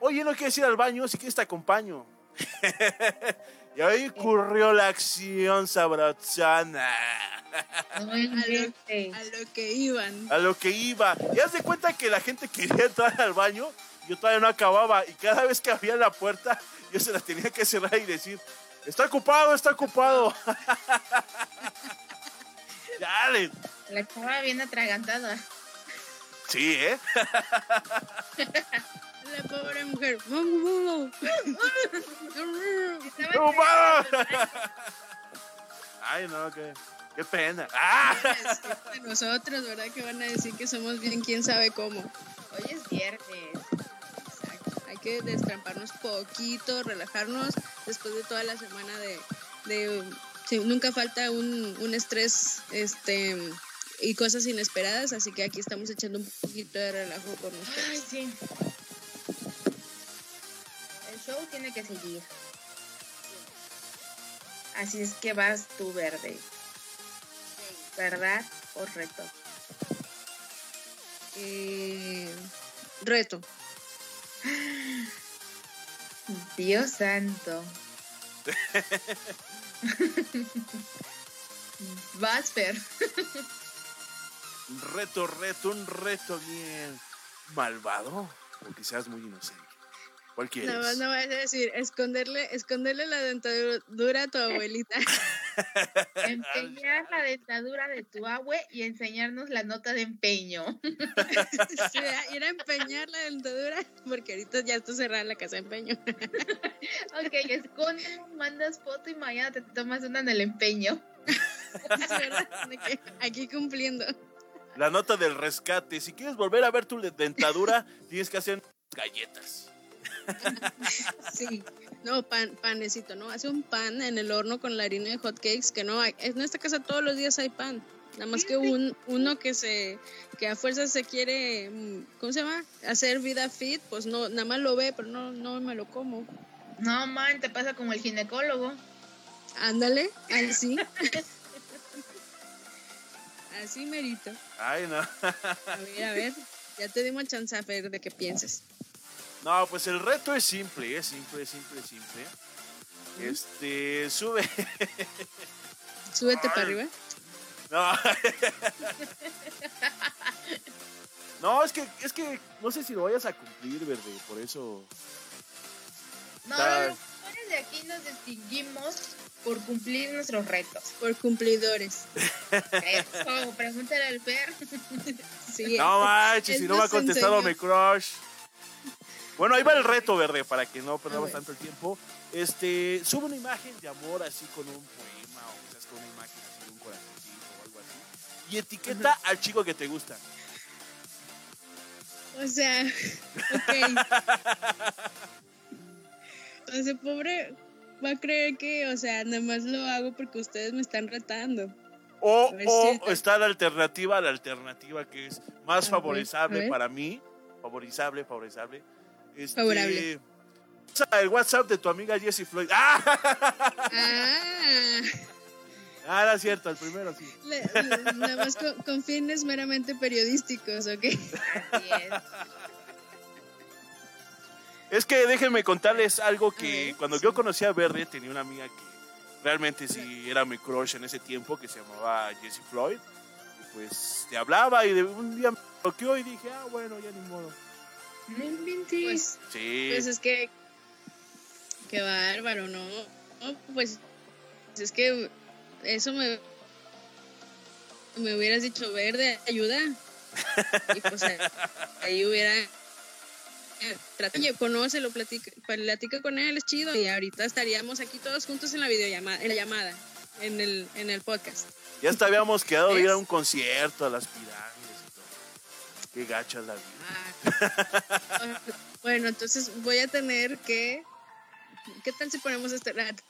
Speaker 1: oye, ¿no quieres ir al baño? Si quieres te acompaño. y ahí ocurrió la acción sabrosana.
Speaker 4: Lo, a lo que iban.
Speaker 1: A lo que iba. Y haz de cuenta que la gente quería entrar al baño, yo todavía no acababa. Y cada vez que abría la puerta, yo se la tenía que cerrar y decir, está ocupado, está ocupado. Dale.
Speaker 2: La estaba bien atragantada.
Speaker 1: Sí, ¿eh?
Speaker 4: La pobre mujer.
Speaker 2: Estaba
Speaker 1: ¡Ocupado! Ay, no, qué, qué pena. ¡Ah!
Speaker 4: De nosotros, ¿verdad? Que van a decir que somos bien quién sabe cómo.
Speaker 2: Hoy es viernes.
Speaker 4: Exacto. Hay que destramparnos poquito, relajarnos después de toda la semana de... de sí, nunca falta un, un estrés este y cosas inesperadas, así que aquí estamos echando un poquito de relajo con ustedes.
Speaker 2: Ay, sí. Show tiene que seguir. Así es que vas tú, verde. ¿Verdad o reto?
Speaker 4: Eh, reto.
Speaker 2: Dios santo. Vas, Fer.
Speaker 1: Reto, reto, un reto bien malvado. O quizás muy inocente. ¿Cuál quieres?
Speaker 4: Nada más no vayas a decir, esconderle, esconderle la dentadura a tu abuelita.
Speaker 2: Empeñar la dentadura de tu abue y enseñarnos la nota de empeño.
Speaker 4: Sí, ir a empeñar la dentadura, porque ahorita ya está cerrada la casa de empeño.
Speaker 2: Ok, escóndelo, mandas foto y mañana te tomas una en el empeño.
Speaker 4: Aquí cumpliendo.
Speaker 1: La nota del rescate. Si quieres volver a ver tu dentadura, tienes que hacer galletas.
Speaker 4: Sí. No, pan, panecito, ¿no? Hace un pan en el horno con la harina de hot cakes, que no hay. En esta casa todos los días hay pan. Nada más que un, uno que se, que a fuerza se quiere, mm, ¿cómo se llama? Hacer vida fit, pues no, nada más lo ve, pero no, no me lo como.
Speaker 2: No, man, te pasa como el ginecólogo.
Speaker 4: Ándale, así. Así merito.
Speaker 1: Ay, no.
Speaker 4: A ver, a ver. Ya te dimos chance a ver de qué pienses.
Speaker 1: No, pues el reto es simple, es simple, es simple, es simple. Este, sube.
Speaker 4: Súbete para arriba.
Speaker 1: No. No, es que, es que no sé si lo vayas a cumplir, verde, por eso.
Speaker 2: No,
Speaker 1: Está-
Speaker 2: los mujeres de aquí nos distinguimos por cumplir nuestros retos.
Speaker 4: Por cumplidores.
Speaker 2: Eso, pregúntale al.
Speaker 4: Sí.
Speaker 1: No manches, si no me ha contestado mi crush. Bueno, ahí va el reto, verde, para que no perdamos tanto el tiempo. Este, sube una imagen de amor así con un poema o quizás con una imagen así de un corazoncito o algo así. Y etiqueta al chico que te gusta.
Speaker 4: O sea, ok. O sea, pobre va a creer que, o sea, nada más lo hago porque ustedes me están retando.
Speaker 1: O, o
Speaker 4: está-
Speaker 1: la alternativa, la alternativa que es más
Speaker 4: A
Speaker 1: favorizable
Speaker 4: ver.
Speaker 1: para mí. Favorizable, favorizable. Este,
Speaker 4: Favorable.
Speaker 1: usa El WhatsApp de tu amiga Jessie Floyd. ¡Ah!
Speaker 4: Ah,
Speaker 1: Ah, era cierto, el primero sí.
Speaker 4: le- le- nada más con, con fines meramente periodísticos, ¿ok?
Speaker 2: Es.
Speaker 1: Es que déjenme contarles algo que
Speaker 4: ver,
Speaker 1: cuando
Speaker 4: sí.
Speaker 1: yo conocí a Verde tenía una amiga que realmente sí era mi crush en ese tiempo que se llamaba Jessie Floyd. Y pues te hablaba y de un día me bloqueó y dije, ah, bueno, ya ni modo.
Speaker 2: No inventes.
Speaker 4: Pues,
Speaker 1: Sí.
Speaker 4: pues es que. Qué bárbaro, ¿no? No, pues. Es que eso me me hubieras dicho verde, ayuda. Y pues ahí, ahí hubiera. Trata, oye, conócelo, platica, platica con él, es chido. Y ahorita estaríamos aquí todos juntos en la videollamada, en la llamada, en el, en el podcast.
Speaker 1: Ya hasta habíamos quedado de ir a un concierto a las pirámides. Qué gacha la vida.
Speaker 4: Ah. bueno, entonces voy a tener que. ¿Qué tal si ponemos este reto?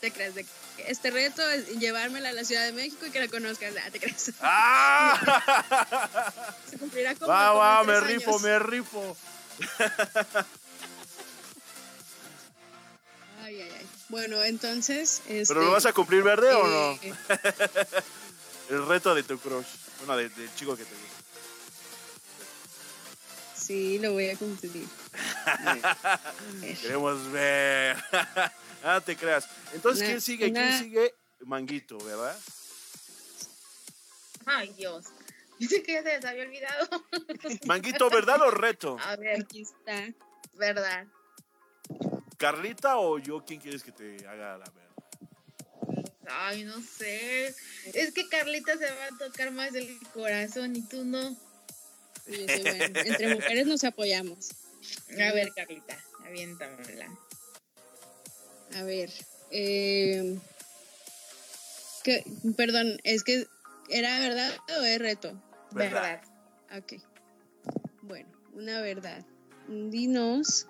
Speaker 4: ¿Te crees? De, este reto es llevármela a la Ciudad de México y que la conozcas. ¿Te crees?
Speaker 1: ¡Ah!
Speaker 4: Se cumplirá como.
Speaker 1: Va,
Speaker 4: como
Speaker 1: va, me rifo, me rifo.
Speaker 4: Ay, ay, ay. Bueno, entonces. Este,
Speaker 1: ¿Pero lo vas a cumplir verde o no?
Speaker 4: eh,
Speaker 1: El reto de tu crush. Bueno, de- del chico que te gusta.
Speaker 4: Sí, lo voy a cumplir.
Speaker 1: Queremos ver. ah, te creas. Entonces,
Speaker 4: Una-
Speaker 1: ¿quién sigue? ¿Quién sigue? Manguito, ¿verdad?
Speaker 2: Ay, Dios. Dice que ya se les había olvidado.
Speaker 1: Manguito, ¿verdad o reto?
Speaker 2: A ver,
Speaker 4: Aquí está.
Speaker 2: verdad.
Speaker 1: ¿Carlita o yo? ¿Quién quieres que te haga la verdad?
Speaker 2: Ay, no sé. Es que Carlita se va a tocar más el corazón y tú no.
Speaker 4: Sí. Entre mujeres nos apoyamos.
Speaker 2: A ver, Carlita, aviéntamela.
Speaker 4: A ver. Eh, que, perdón, es que ¿era verdad o es reto?
Speaker 1: Verdad.
Speaker 2: Verdad.
Speaker 4: Ok. Bueno, una verdad. Dinos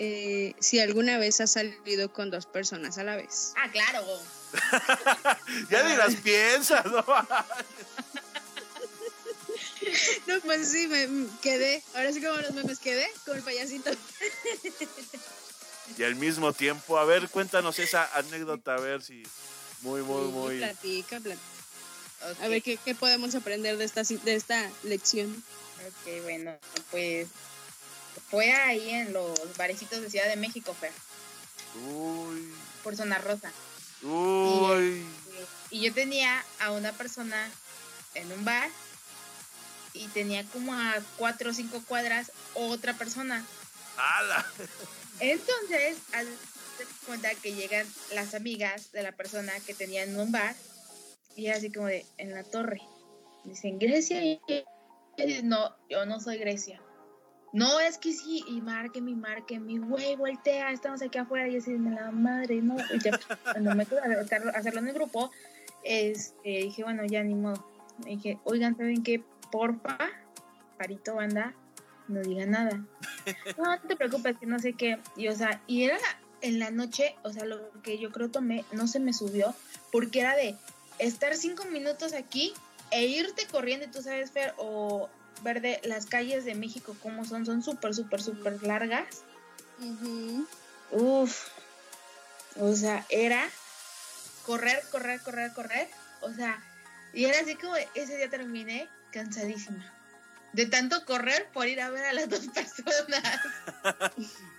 Speaker 4: eh, si alguna vez has salido con dos personas a la vez.
Speaker 2: Ah, claro.
Speaker 1: Ya ni las piensas, ¿no?
Speaker 4: No, pues sí, me quedé. Ahora sí como los memes quedé con el payasito.
Speaker 1: y al mismo tiempo, a ver, cuéntanos esa anécdota, a ver si muy, muy,
Speaker 4: Sí,
Speaker 1: muy...
Speaker 4: Platica, platica. A ver ¿qué, qué podemos aprender de esta, de esta lección.
Speaker 2: ok, bueno, pues fue ahí en los barecitos de Ciudad de México, Fer,
Speaker 1: Uy,
Speaker 2: por Zona Rosa.
Speaker 1: uy.
Speaker 2: Y yo tenía a una persona en un bar y tenía como a cuatro o cinco cuadras otra persona.
Speaker 1: ¡Hala!
Speaker 2: Entonces, de cuenta que llegan las amigas de la persona que tenía en un bar y era así como de en la torre. Dicen, Grecia. y- y- No, yo no soy Grecia. No, es que sí, y marque mi marque mi güey, voltea, estamos aquí afuera y así de la madre, no. Y ya, cuando me tuve a hacerlo- en el grupo, este, dije, bueno, ya ni modo. Dije, oigan, ¿saben qué? Porfa, parito banda, no diga nada. No, no te preocupes, que no sé qué. Y o sea, y era en la noche, o sea, lo que yo creo tomé, no se me subió, porque era de estar cinco minutos aquí e irte corriendo, y tú sabes, Fer, o ver de las calles de México cómo son, son súper, súper, súper largas. Uf. O sea, era correr, correr, correr, correr. O sea, y era así como ese día terminé cansadísima. De tanto correr por ir a ver a las dos personas.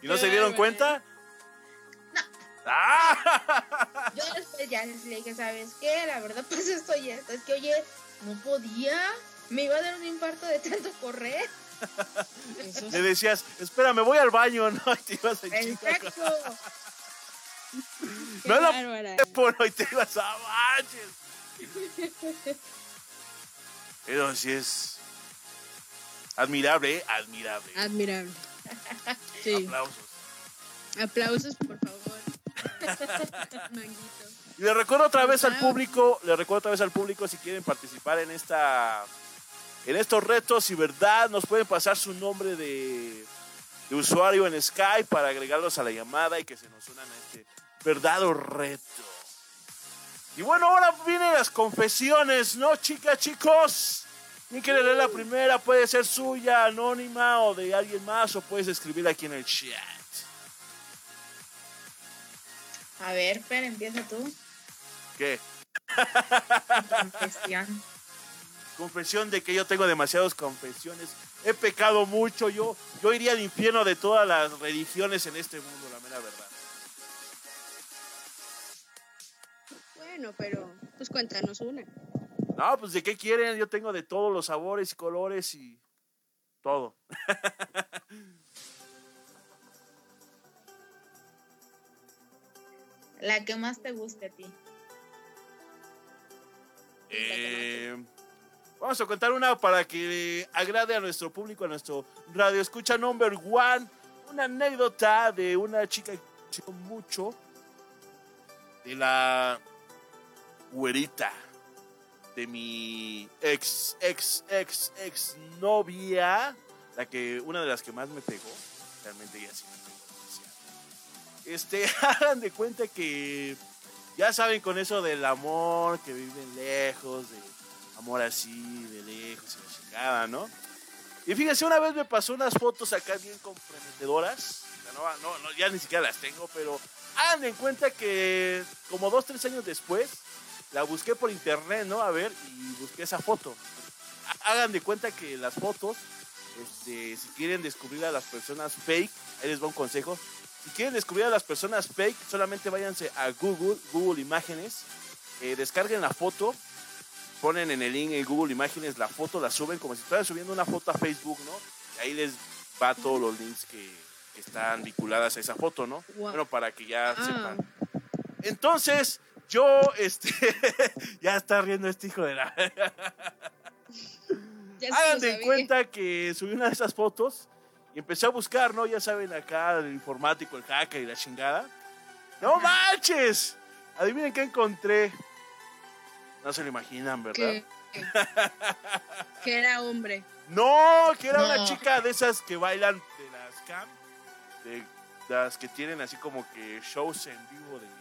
Speaker 1: ¿Y no
Speaker 4: Qué
Speaker 1: se dieron cuenta?
Speaker 2: No.
Speaker 1: ¡Ah!
Speaker 2: Yo después ya les dije, ¿sabes qué? La verdad, pues esto y esto. Es que, oye, no podía. Me iba a dar un infarto de tanto correr.
Speaker 4: Eso
Speaker 1: Le decías, espera, me voy al baño, ¿no? Y te ibas a
Speaker 2: Exacto.
Speaker 4: qué
Speaker 1: no la-
Speaker 4: bárbara.
Speaker 1: teléfono y te ibas a manches. Pero sí es admirable, ¿eh? Admirable.
Speaker 4: Admirable. Sí.
Speaker 1: Aplausos.
Speaker 4: Aplausos, por favor. Manguito.
Speaker 1: Y le recuerdo otra vez al
Speaker 4: Wow.
Speaker 1: público, le recuerdo otra vez al público si quieren participar en esta en estos retos, si verdad nos pueden pasar su nombre de, de usuario en Skype para agregarlos a la llamada y que se nos unan a este verdad o reto. Y bueno, ahora vienen las confesiones, ¿no, chicas, chicos? ¿Quién quiere leer la primera? Puede ser suya, anónima o de alguien más, o puedes escribir aquí en el chat.
Speaker 2: A ver, Fer, empieza tú.
Speaker 1: ¿Qué?
Speaker 2: Confesión.
Speaker 1: confesión de que yo tengo demasiadas confesiones. He pecado mucho. Yo, yo iría al infierno de todas las religiones en este mundo, la
Speaker 4: Bueno, pero pues cuéntanos una.
Speaker 1: No, pues de qué quieren. Yo tengo de todos los sabores y colores y todo.
Speaker 2: La que más te guste a ti.
Speaker 1: Eh, vamos a contar una para que agrade a nuestro público, a nuestro radio. Escucha number one, una anécdota de una chica que mucho de la güerita de mi ex, ex, ex, ex novia, la que, una de las que más me pegó, realmente ella sí me pegó. Este, hagan de cuenta que ya saben con eso del amor, que viven lejos, de amor así, de lejos y la chingada, ¿no? Y fíjense, una vez me pasó unas fotos acá bien comprometedoras. No, ya ni siquiera las tengo, pero hagan en cuenta que como dos, tres años después, la busqué por internet, ¿no? A ver, y busqué esa foto. Hagan de cuenta que las fotos, este, si quieren descubrir a las personas fake, ahí les va un consejo. Si quieren descubrir a las personas fake, solamente váyanse a Google, Google Imágenes, eh, descarguen la foto, ponen en el link en Google Imágenes la foto, la suben como si estuvieran subiendo una foto a Facebook, ¿no? Y ahí les va todos los links que, que están vinculadas a esa foto, ¿no?
Speaker 4: Wow.
Speaker 1: Bueno, para que ya
Speaker 4: Ah.
Speaker 1: sepan. Entonces, yo, este, ya está riendo este hijo de la... Hagan de cuenta que subí una de esas fotos y empecé a buscar, ¿no? Ya saben acá, el informático, el hacker y la chingada. ¡No manches! Adivinen qué encontré. No se lo imaginan, ¿verdad?
Speaker 4: Que, que era hombre.
Speaker 1: No, que era una chica de esas que bailan de las cam, de las que tienen así como que shows en vivo de,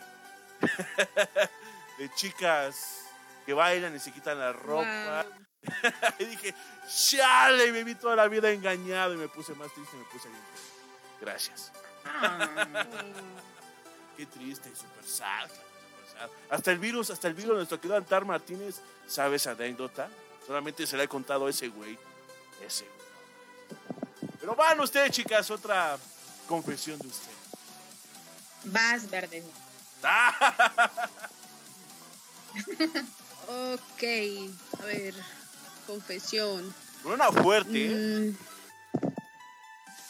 Speaker 1: de chicas que bailan y se quitan la ropa.
Speaker 4: Wow.
Speaker 1: y dije, chale, y me vi toda la vida engañado y me puse más triste y me puse bien. triste. Gracias. Qué triste, sad, super sad. Hasta el virus, hasta el virus, nuestro querido Antar Martínez, sabe esa anécdota. Solamente se la he contado a ese güey. Ese güey. Pero van ustedes, chicas, otra confesión de usted.
Speaker 2: Vas, verde.
Speaker 4: Ok, a ver, confesión.
Speaker 1: Una fuerte, ¿eh?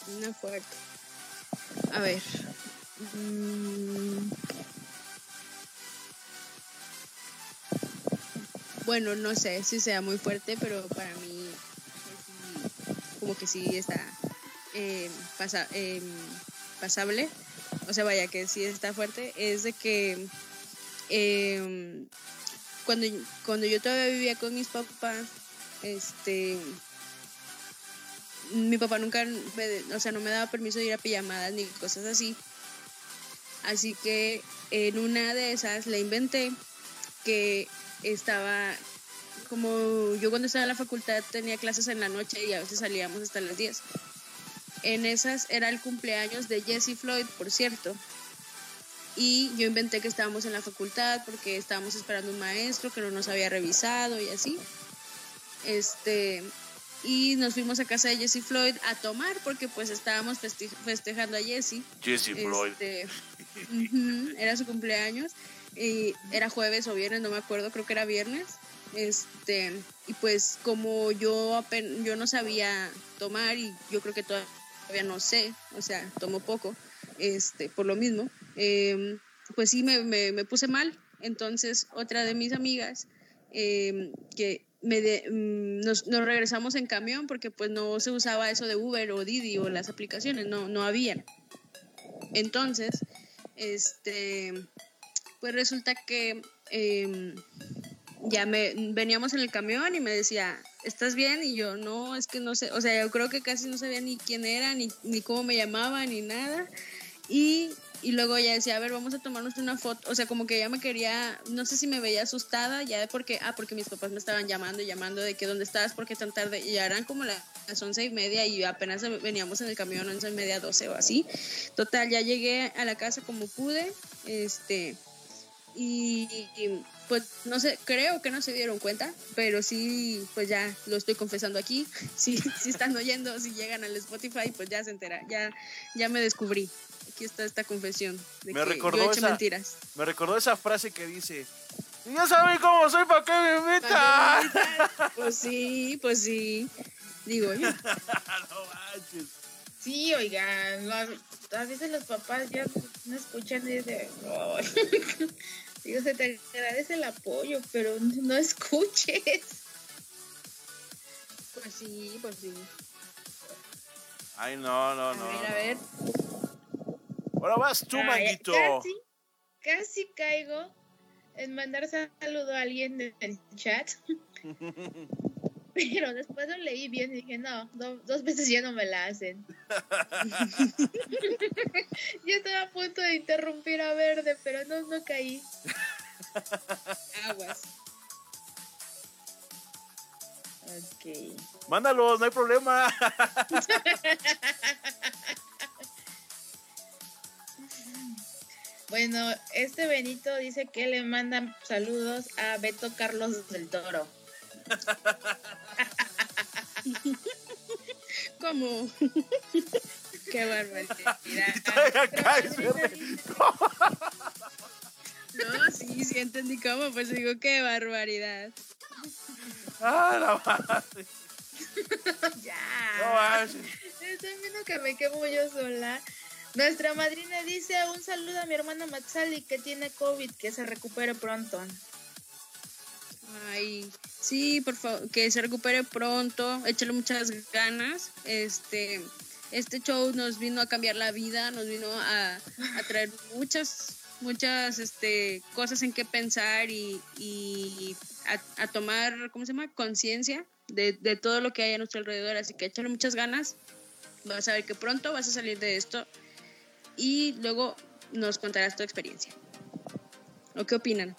Speaker 4: Mm, una fuerte. A ver. mm, bueno, no sé si sea muy fuerte, pero para mí como que sí está eh, pasa- em, pasable. O sea, vaya que sí está fuerte. Es de que em, cuando, cuando yo todavía vivía con mis papás, este mi papá nunca me, o sea, no me daba permiso de ir a pijamadas ni cosas así. Así que en una de esas le inventé que estaba como yo cuando estaba en la facultad tenía clases en la noche y a veces salíamos hasta las 10. En esas era el cumpleaños de Jesse Floyd, por cierto. Y yo inventé que estábamos en la facultad porque estábamos esperando un maestro que no nos había revisado y así. Este, y nos fuimos a casa de Jesse Floyd a tomar porque pues estábamos feste- festejando a Jesse.
Speaker 1: Jesse Floyd.
Speaker 4: Este, ujú, era su cumpleaños y era jueves o viernes, no me acuerdo, creo que era viernes. Este, y pues como yo yo no sabía tomar y yo creo que todavía no sé, o sea, tomo poco, este, por lo mismo, em, pues sí me, me, puse mal. Entonces, otra de mis amigas em, que me de- mm, nos, nos regresamos en camión porque pues no se usaba eso de Uber o Didi o las aplicaciones, no, no habían. Entonces, este, pues resulta que em, ya me veníamos en el camión y me decía, ¿estás bien? Y yo, no, es que no sé, o sea, yo creo que casi no sabía ni quién era, ni, ni cómo me llamaba, ni nada. Y, y luego ella decía, a ver, vamos a tomarnos una foto. O sea, como que ella me quería, no sé si me veía asustada, ya porque, ah, porque mis papás me estaban llamando y llamando de que dónde estabas, porque tan tarde. Y ya eran como la- las once y media y apenas veníamos en el camión, once y media, doce o así. Total, ya llegué a la casa como pude, este, y, pues no sé, creo que no se dieron cuenta, pero sí, pues ya lo estoy confesando aquí. Si sí, sí están oyendo, si llegan al Spotify, pues ya se entera, ya, ya me descubrí. Aquí está esta confesión de
Speaker 1: Me
Speaker 4: que
Speaker 1: recordó
Speaker 4: yo he hecho
Speaker 1: esa-
Speaker 4: mentiras.
Speaker 1: Me recordó esa frase que dice, "Si ya saben cómo soy, ¿para qué me metan?
Speaker 4: Pues sí, pues sí. digo yo.
Speaker 1: no manches.
Speaker 2: Sí, oigan, a veces los papás ya no escuchan y de... Digo, se te agradece el apoyo, pero no escuches.
Speaker 4: Pues sí, pues sí.
Speaker 1: Ay, no, no,
Speaker 4: A
Speaker 1: no.
Speaker 4: ver, a ver.
Speaker 1: Ahora vas tú,
Speaker 2: Ay,
Speaker 1: manguito.
Speaker 2: Casi, casi caigo en mandar saludo a alguien del chat. Pero después lo leí bien y dije, no, do- dos veces ya no me la hacen. Yo estaba a punto de interrumpir a Verde, pero no, no caí.
Speaker 4: Aguas.
Speaker 2: Ok.
Speaker 1: Mándalos, no hay problema.
Speaker 2: Bueno, este Benito dice que le manda saludos a Beto Carlos del Toro.
Speaker 4: ¿Cómo? Qué barbaridad.
Speaker 1: Verde.
Speaker 4: No, sí, sí entendí cómo, pues digo, qué barbaridad.
Speaker 1: Ah, la madre. No
Speaker 2: ya.
Speaker 1: manches.
Speaker 2: Estoy viendo que me quemo yo sola. Nuestra madrina dice un saludo a mi hermana Matsali que tiene COVID, que se recupere pronto.
Speaker 4: Ay, sí, por favor, que se recupere pronto, échale muchas ganas. Este, este show nos vino a cambiar la vida, nos vino a, traer muchas, muchas este, cosas en que pensar y, y a, a tomar, ¿cómo se llama? Conciencia de, de todo lo que hay a nuestro alrededor. Así que échale muchas ganas. Vas a ver que pronto vas a salir de esto y luego nos contarás tu experiencia. ¿O qué opinan?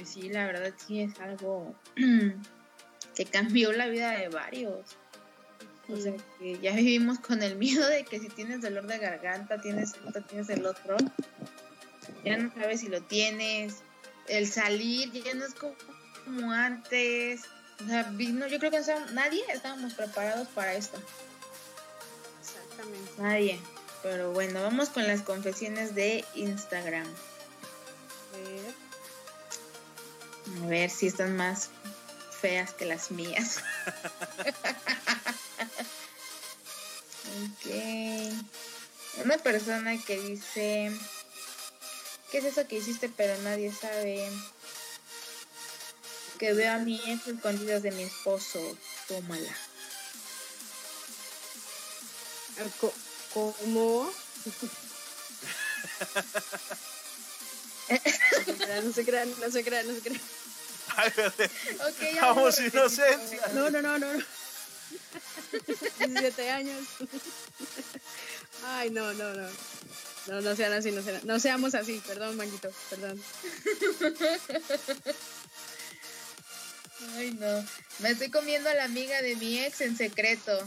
Speaker 2: Pues sí, la verdad sí es algo que cambió la vida de varios. O sea, que ya vivimos con el miedo de que si tienes dolor de garganta, tienes esto, tienes el otro. Ya no sabes si lo tienes. El salir ya no es como, como antes. O sea, vino, yo creo que no estábamos- nadie estábamos preparados para esto.
Speaker 4: Exactamente.
Speaker 2: Nadie. Pero bueno, vamos con las confesiones de Instagram. A ver si están más feas que las mías. ok. Una persona que dice, ¿qué es eso que hiciste pero nadie sabe? Que veo a mi ex escondidas de mi esposo. Tómala.
Speaker 4: ¿Cómo? no se crean, no se crean, no se crean.
Speaker 1: Ay, verde.
Speaker 2: Ok, ya
Speaker 1: Vamos, inocencia.
Speaker 4: No, no, no, no. no. 17 años. Ay, no, no, no. No, no sean así, no, sean, no seamos así, perdón, manguito, perdón.
Speaker 2: Ay, no. Me estoy comiendo a la amiga de mi ex en secreto.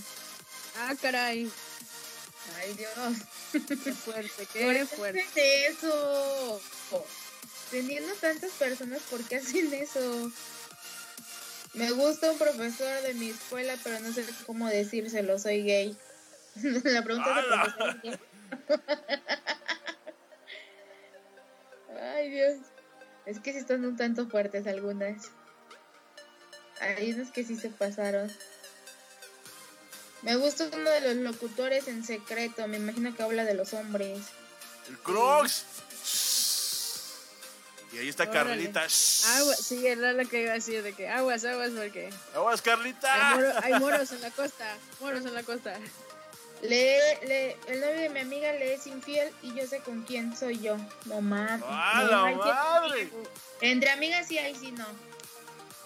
Speaker 4: Ah, caray,
Speaker 2: Ay, Dios.
Speaker 4: qué fuerte,
Speaker 2: ¿Por
Speaker 4: qué
Speaker 2: qué
Speaker 4: fuerte.
Speaker 2: hacen eso? Teniendo tantas personas, ¿por qué hacen eso? Me gusta un profesor de mi escuela, pero no sé cómo decírselo, soy gay. La pregunta es profesor gay. Ay, Dios. Es que sí están un tanto fuertes algunas. Hay unas que sí se pasaron. Me gusta uno de los locutores en secreto. Me imagino que habla de los hombres.
Speaker 1: El Crocs. Y ahí está
Speaker 4: Órale.
Speaker 1: Carlita.
Speaker 4: Agua, sí, era lo que iba a decir, de que aguas, aguas, porque
Speaker 1: Aguas,
Speaker 4: hay,
Speaker 1: Carlita.
Speaker 4: moro- hay moros en la costa, moros en la costa.
Speaker 2: Le, le, el novio de mi amiga le es infiel y yo sé con quién soy yo. No mames.
Speaker 1: ¡Ah,
Speaker 2: No,
Speaker 1: la
Speaker 2: hay que-
Speaker 1: madre!
Speaker 2: Entre amigas sí, ahí sí no.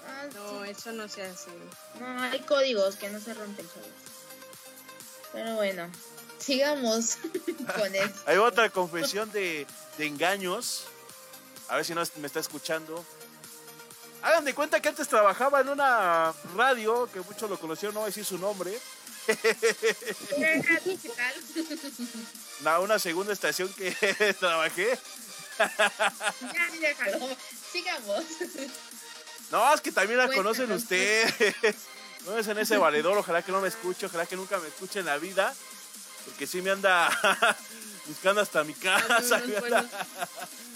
Speaker 2: Ah,
Speaker 4: No,
Speaker 2: sí.
Speaker 4: eso no se hace.
Speaker 2: No, hay códigos que no se rompen solos. Pero bueno, sigamos con eso.
Speaker 1: Hay otra confesión de, de engaños. A ver si no me está escuchando. Hagan de cuenta que antes trabajaba en una radio, que muchos lo conocieron, no voy a decir su nombre.
Speaker 2: ¿Qué tal?
Speaker 1: Una, una segunda estación que trabajé.
Speaker 2: Ya, déjalo. Sigamos.
Speaker 1: No, es que también la
Speaker 2: Cuéntanos,
Speaker 1: conocen ustedes. No es en ese valedor, ojalá que no me escuche, ojalá que nunca me escuche en la vida. Porque sí me anda buscando hasta mi casa.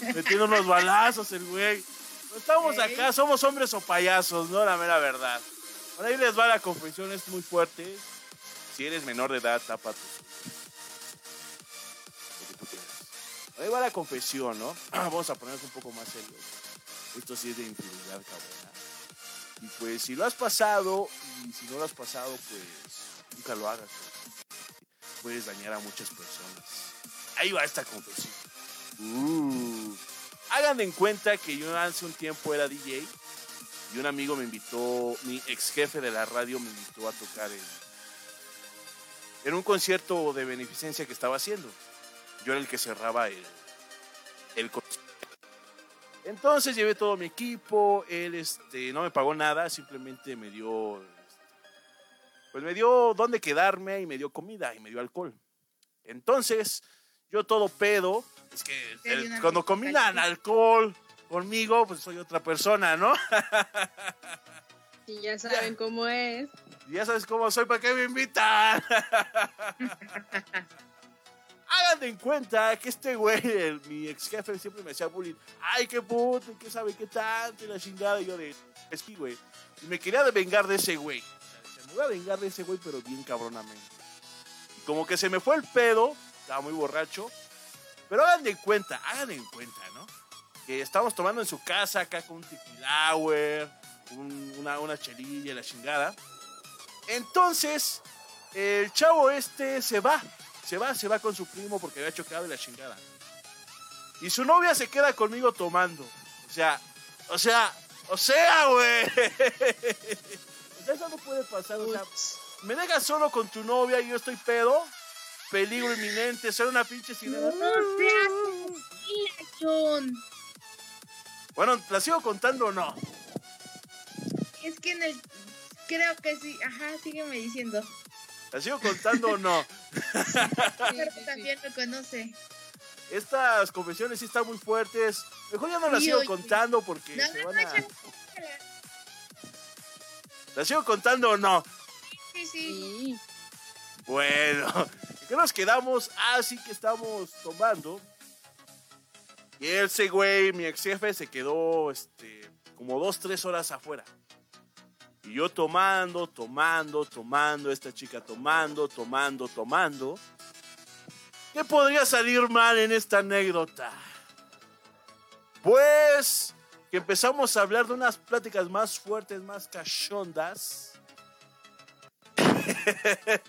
Speaker 1: Metiendo unos balazos el güey. No estamos acá, somos hombres o payasos, ¿no? La mera verdad. Por ahí les va la confesión, es muy fuerte. Si eres menor de edad, tapa tus Lo que tú quieras. Por ahí va la confesión, ¿no? Vamos a ponernos un poco más serios. Esto sí es de infidelidad, cabrona. Y pues si lo has pasado y si no lo has pasado, pues nunca lo hagas. Puedes dañar a muchas personas. Ahí va esta confesión. Uh. Hagan en cuenta que yo hace un tiempo era DJ y un amigo me invitó, mi ex jefe de la radio me invitó a tocar en, en un concierto de beneficencia que estaba haciendo. Yo era el que cerraba el, el concierto. Entonces llevé todo mi equipo, él este, no me pagó nada, simplemente me dio, este, pues me dio dónde quedarme y me dio comida y me dio alcohol. Entonces, yo todo pedo, es que cuando combinan alcohol conmigo, pues soy otra persona, ¿no?
Speaker 4: Y ya saben cómo es.
Speaker 1: Y ya sabes cómo soy, ¿para qué me invitan? Hagan en cuenta que este güey, el- mi ex jefe, siempre me hacía bullying. Ay, qué puto, qué sabe qué tanto, y la chingada. Y yo de, es que, güey. Y me quería vengar de ese güey. O sea, Me voy a vengar de ese güey, pero bien cabronamente. Y como que se me fue el pedo, estaba muy borracho. Pero hagan de cuenta, hagan en cuenta, ¿no? Que estamos tomando en su casa acá con un tequilauer, un- una, una chelilla la chingada. Entonces, el chavo este se va, se va, se va con su primo porque había chocado y la chingada. Y su novia se queda conmigo tomando. O sea, o sea, o sea, güey. O sea, eso no puede pasar. O sea, me dejas solo con tu novia y yo estoy pedo. Peligro inminente, ser una pinche sirena.
Speaker 2: John.
Speaker 1: Bueno, ¿la sigo contando o no?
Speaker 2: Es que en el. Creo que sí. Ajá, sígueme diciendo.
Speaker 1: ¿La sigo contando o no?
Speaker 4: Sí,
Speaker 2: Pero también lo conoce.
Speaker 1: Estas confesiones sí están muy fuertes. Mejor ya no las
Speaker 2: Sí,
Speaker 1: sigo
Speaker 2: oye.
Speaker 1: contando porque
Speaker 2: No,
Speaker 1: se
Speaker 2: no,
Speaker 1: van
Speaker 2: no,
Speaker 1: a... ¿La sigo contando o no?
Speaker 2: Sí, sí.
Speaker 4: Sí.
Speaker 1: Bueno, ¿en qué nos quedamos? Ah, sí que estamos tomando. Y ese güey, mi ex jefe, se quedó este, como dos, tres horas afuera. Y yo tomando, tomando, tomando, esta chica tomando, tomando, tomando. ¿Qué podría salir mal en esta anécdota? Pues que empezamos a hablar de unas pláticas más fuertes, más cachondas.
Speaker 4: Qué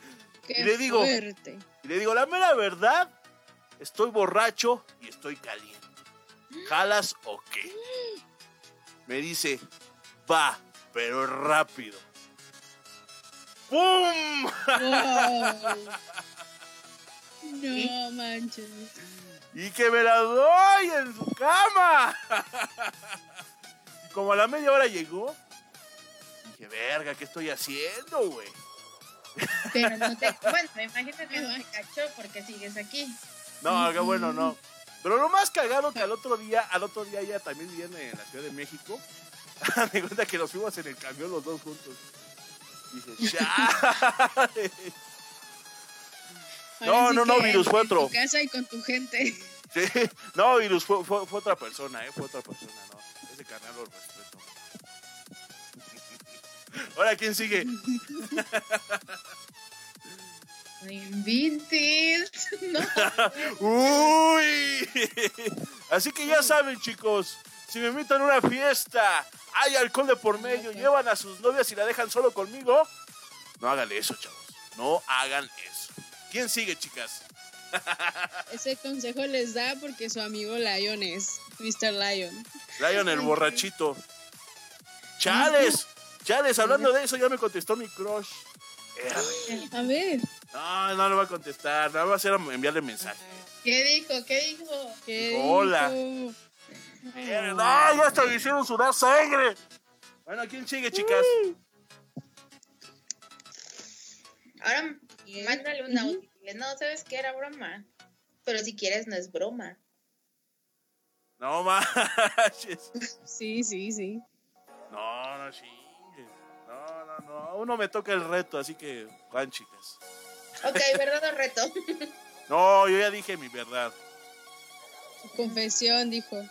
Speaker 1: Y le digo-
Speaker 4: fuerte.
Speaker 1: Y le digo, la mera verdad, estoy borracho y estoy caliente. ¿Jalas o qué? Me dice, va, pero rápido. ¡Pum!
Speaker 4: Wow. No manches.
Speaker 1: Y que me la doy en su cama. Y como a la media hora llegó, dije, verga, ¿qué estoy haciendo, güey?
Speaker 2: Pero no te. Bueno, me imagino que no te cachó porque sigues aquí.
Speaker 1: No, qué bueno, no. Pero lo más cagado que al otro día, al otro día ella también viene en la Ciudad de México. Me cuenta que nos fuimos en el camión los dos juntos. Dije, chale. No, no, no, virus, fue
Speaker 4: en tu
Speaker 1: otro.
Speaker 4: casa y con tu gente.
Speaker 1: Sí, no, Virus, fue, fue, fue otra persona, ¿eh? Fue otra persona, no. Ese canal lo respeto. Ahora, ¿quién sigue?
Speaker 2: No inventes. No.
Speaker 1: ¡Uy! Así que ya saben, chicos, si me invitan a una fiesta, hay alcohol de por medio, llevan a sus novias y la dejan solo conmigo, no hagan eso, chavos. No hagan eso. ¿Quién sigue, chicas?
Speaker 4: Ese consejo les da porque su amigo Lion es Mr. Lion.
Speaker 1: Lion el borrachito. Chales, chales, hablando de eso, ya me contestó mi crush. Eh,
Speaker 4: A ver.
Speaker 1: No, no le va a contestar, nada va a hacer enviarle mensaje.
Speaker 2: ¿Qué dijo? ¿Qué dijo?
Speaker 4: ¿Qué
Speaker 1: Hola.
Speaker 4: dijo?
Speaker 1: Eh, No, ya hasta me hicieron sudar sangre. Bueno, ¿quién sigue, chicas?
Speaker 2: Ahora mándale una
Speaker 4: Ujú.
Speaker 2: útil. No, ¿sabes qué? Era broma. Pero si quieres, no es broma.
Speaker 1: No manches.
Speaker 4: Sí, sí, sí.
Speaker 1: No, no chingues. No, no, no. Uno me toca el reto, así que van, chicas.
Speaker 2: Ok, verdad o reto.
Speaker 1: No, yo ya dije mi verdad.
Speaker 4: Confesión, dijo.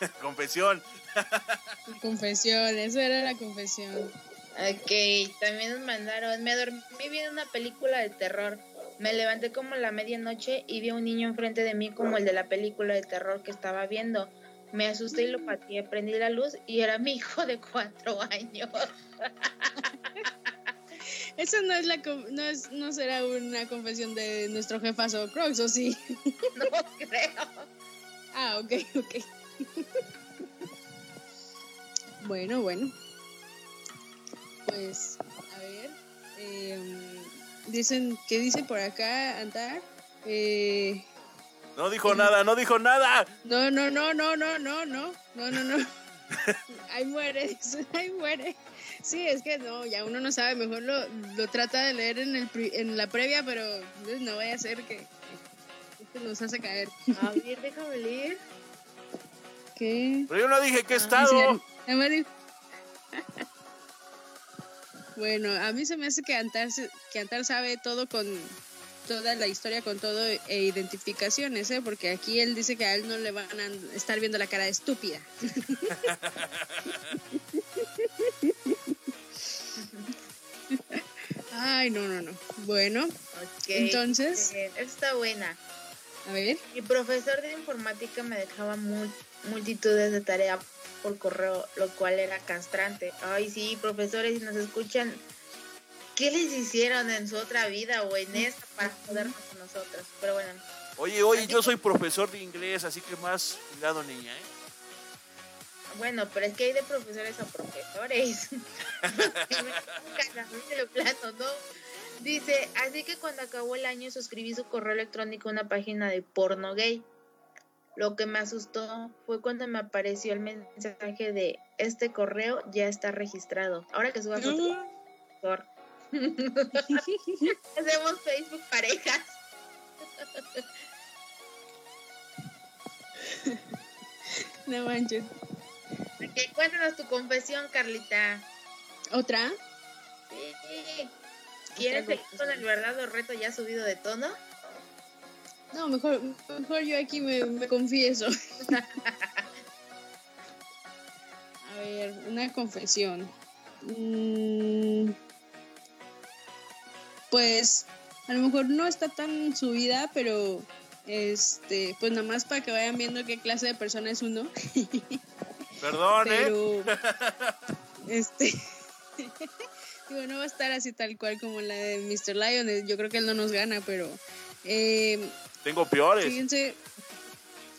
Speaker 1: Confesión.
Speaker 4: Confesión, eso era la confesión.
Speaker 2: Ok, también nos mandaron. Me dormí viendo una película de terror. Me levanté como la medianoche y vi a un niño enfrente de mí como el de la película de terror que estaba viendo. Me asusté y lo pateé, prendí la luz y era mi hijo de cuatro años.
Speaker 4: Eso no es la no es no será una confesión de nuestro jefazo Crocs, ¿o sí?
Speaker 2: No creo.
Speaker 4: Ah, ok, ok. bueno, bueno. Pues, a ver. Eh, dicen, ¿qué dice por acá, Antar? Eh,
Speaker 1: no dijo nada, no dijo nada.
Speaker 4: No, no, no, no, no, no, no, no, no, no. ahí muere, ahí muere. Sí, es que no, ya uno no sabe, mejor lo, lo trata de leer en, el, en la previa, pero pues, no vaya a ser que, nos hace caer.
Speaker 2: A ver, déjame leer.
Speaker 4: ¿Qué?
Speaker 1: Pero yo no dije qué ah, estado.
Speaker 4: bueno, a mí se me hace que Antar, que Antar sabe todo con toda la historia con todo e identificaciones, ¿eh? porque aquí él dice que a él no le van a estar viendo la cara de estúpida. Ay, no, no, no. Bueno, entonces.
Speaker 2: está buena.
Speaker 4: A ver.
Speaker 2: Mi profesor de informática me dejaba multitudes de tareas por correo, lo cual era castrante. Ay, sí, profesores, si nos escuchan, ¿qué les hicieron en su otra vida o en esta para jodernos con nosotros? Pero bueno.
Speaker 1: Oye, oye, yo soy profesor de inglés, así que más cuidado, niña, ¿eh?
Speaker 2: Bueno, pero es que hay de profesores a profesores. plano, ¿no? Dice, así que cuando acabó el año suscribí su correo electrónico a una página de porno gay. Lo que me asustó fue cuando me apareció el mensaje de este correo ya está registrado. Ahora que suba foto. Hacemos Facebook parejas.
Speaker 4: no manches.
Speaker 2: Ok, cuéntanos tu confesión, Carlita.
Speaker 4: ¿Otra?
Speaker 2: Sí. ¿Quieres seguir con el verdadero reto ya subido de tono?
Speaker 4: No, mejor, mejor yo aquí me, confieso. A ver, una confesión. Mm, pues a lo mejor no está tan subida, pero este, pues nada más para que vayan viendo qué clase de persona es uno.
Speaker 1: Perdón,
Speaker 4: ¿eh? Este. digo, no va a estar así tal cual como la de Mr. Lion. Yo creo que él no nos gana, pero. Eh,
Speaker 1: Tengo peores.
Speaker 4: Fíjense.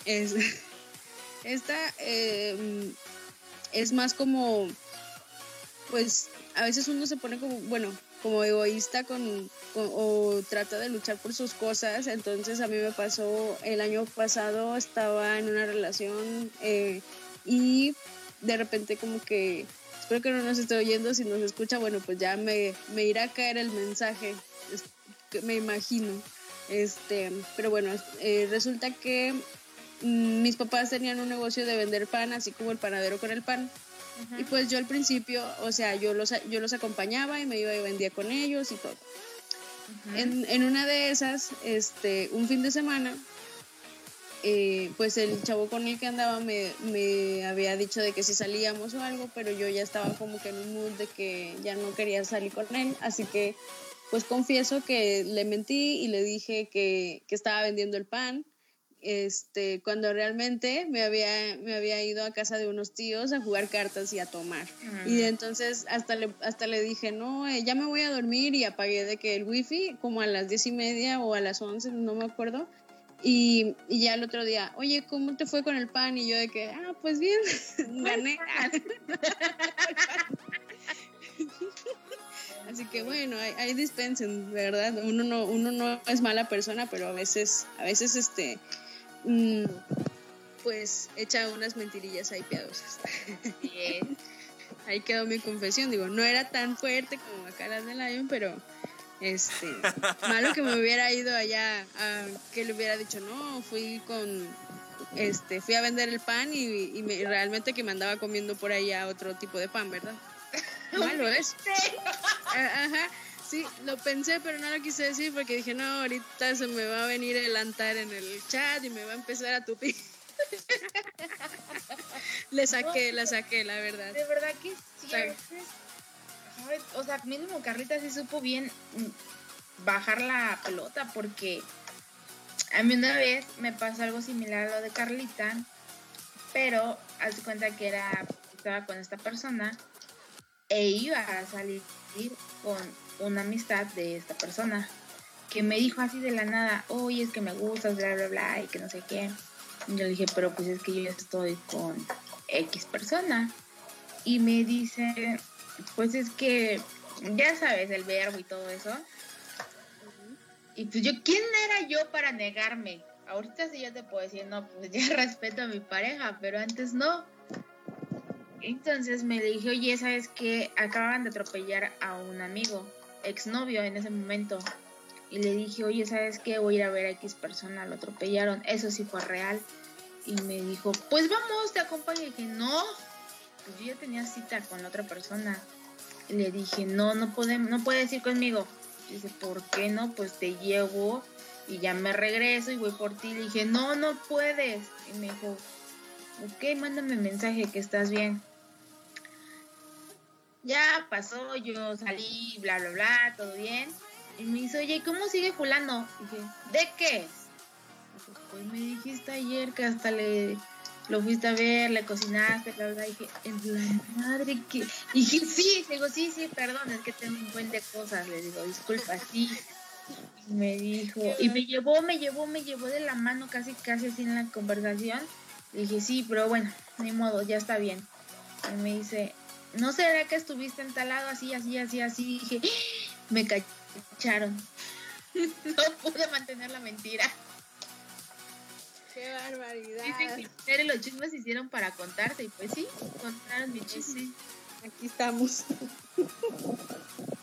Speaker 4: Es, esta eh, es más como. Pues a veces uno se pone como. Bueno, como egoísta con, o trata de luchar por sus cosas. Entonces a mí me pasó el año pasado, estaba en una relación eh, y de repente como que, espero que no nos esté oyendo, si nos escucha, bueno, pues ya me, me irá a caer el mensaje, me imagino. Este, pero bueno, eh, resulta que mm, mis papás tenían un negocio de vender pan, así como el panadero con el pan. Y pues yo al principio, o sea, yo los, yo los acompañaba y me iba y vendía con ellos y todo. en, en, una de esas, este, un fin de semana, eh, pues el chavo con el que andaba me, me, había dicho de que si salíamos o algo, pero yo ya estaba como que en un mood de que ya no quería salir con él, así que pues confieso que le mentí y le dije que, que estaba vendiendo el pan, este, cuando realmente me había, me había ido a casa de unos tíos a jugar cartas y a tomar. Y entonces hasta le, hasta le dije, no, eh, ya me voy a dormir y apagué de que el wifi como a las diez y media o a las once, no me acuerdo, y, ya el otro día, oye, ¿cómo te fue con el pan? Y yo de que, ah, pues bien, gané. Así que bueno, hay, dispensen, ¿verdad? Uno no, uno no es mala persona, pero a veces, a veces este, mm, pues echa unas mentirillas ahí piadosas. ahí quedó mi confesión, digo, no era tan fuerte como acá las de Lion, pero este, malo que me hubiera ido allá, a, que le hubiera dicho, no, fui con, este, fui a vender el pan y, realmente que me andaba comiendo por allá otro tipo de pan, ¿verdad? Malo es. Ajá, sí, lo pensé, pero no lo quise decir porque dije, no, ahorita se me va a venir el antar en el chat y me va a empezar a tupir. Le saqué, la saqué, la verdad.
Speaker 2: De verdad que sí, ¿sabes? O sea, mínimo Carlita sí supo bien bajar la pelota porque a mí una vez me pasó algo similar a lo de Carlita, pero haz cuenta que era, estaba con esta persona e iba a salir con una amistad de esta persona que me dijo así de la nada, oye, es que me gustas, bla, bla, bla, y que no sé qué. Yo le dije, pero pues es que yo estoy con X persona. Y me dice, pues es que, ya sabes, el verbo y todo eso. Y pues yo, ¿quién era yo para negarme? Ahorita sí ya te puedo decir, no, pues ya respeto a mi pareja, pero antes no. Entonces me dije, oye, ¿sabes qué? Acaban de atropellar a un amigo, exnovio en ese momento. Y le dije, oye, ¿sabes qué? Voy a ir a ver a X persona, lo atropellaron. Eso sí fue real. Y me dijo, pues vamos, te acompaño. Y dije, no, pues yo ya tenía cita con otra persona. Y le dije, no, no, podemos, no puedes ir conmigo. dice, ¿por qué no? Pues te llevo y ya me regreso y voy por ti. Le dije, no, no puedes. Y me dijo, ok, mándame mensaje que estás bien. Ya pasó, yo salí, bla, bla, bla, todo bien. Y me dice, oye, ¿cómo sigue fulano? dije, ¿de qué? pues me dijiste ayer que hasta le lo fuiste a ver, le cocinaste, la verdad, dije, en la madre que. Y dije, sí, digo, sí, sí, perdón, es que tengo un buen de cosas, le digo, disculpa, sí. Y me dijo, y me llevó, me llevó, me llevó de la mano casi, casi así en la conversación. Le dije, sí, pero bueno, ni modo, ya está bien. Y me dice, ¿no será que estuviste entalado así, así, así, así? dije, me cacharon. no pude mantener la mentira.
Speaker 4: ¡Qué barbaridad!
Speaker 2: Dicen que los chismes se hicieron para contarte, y pues sí, contaron mi chisme.
Speaker 4: Aquí estamos.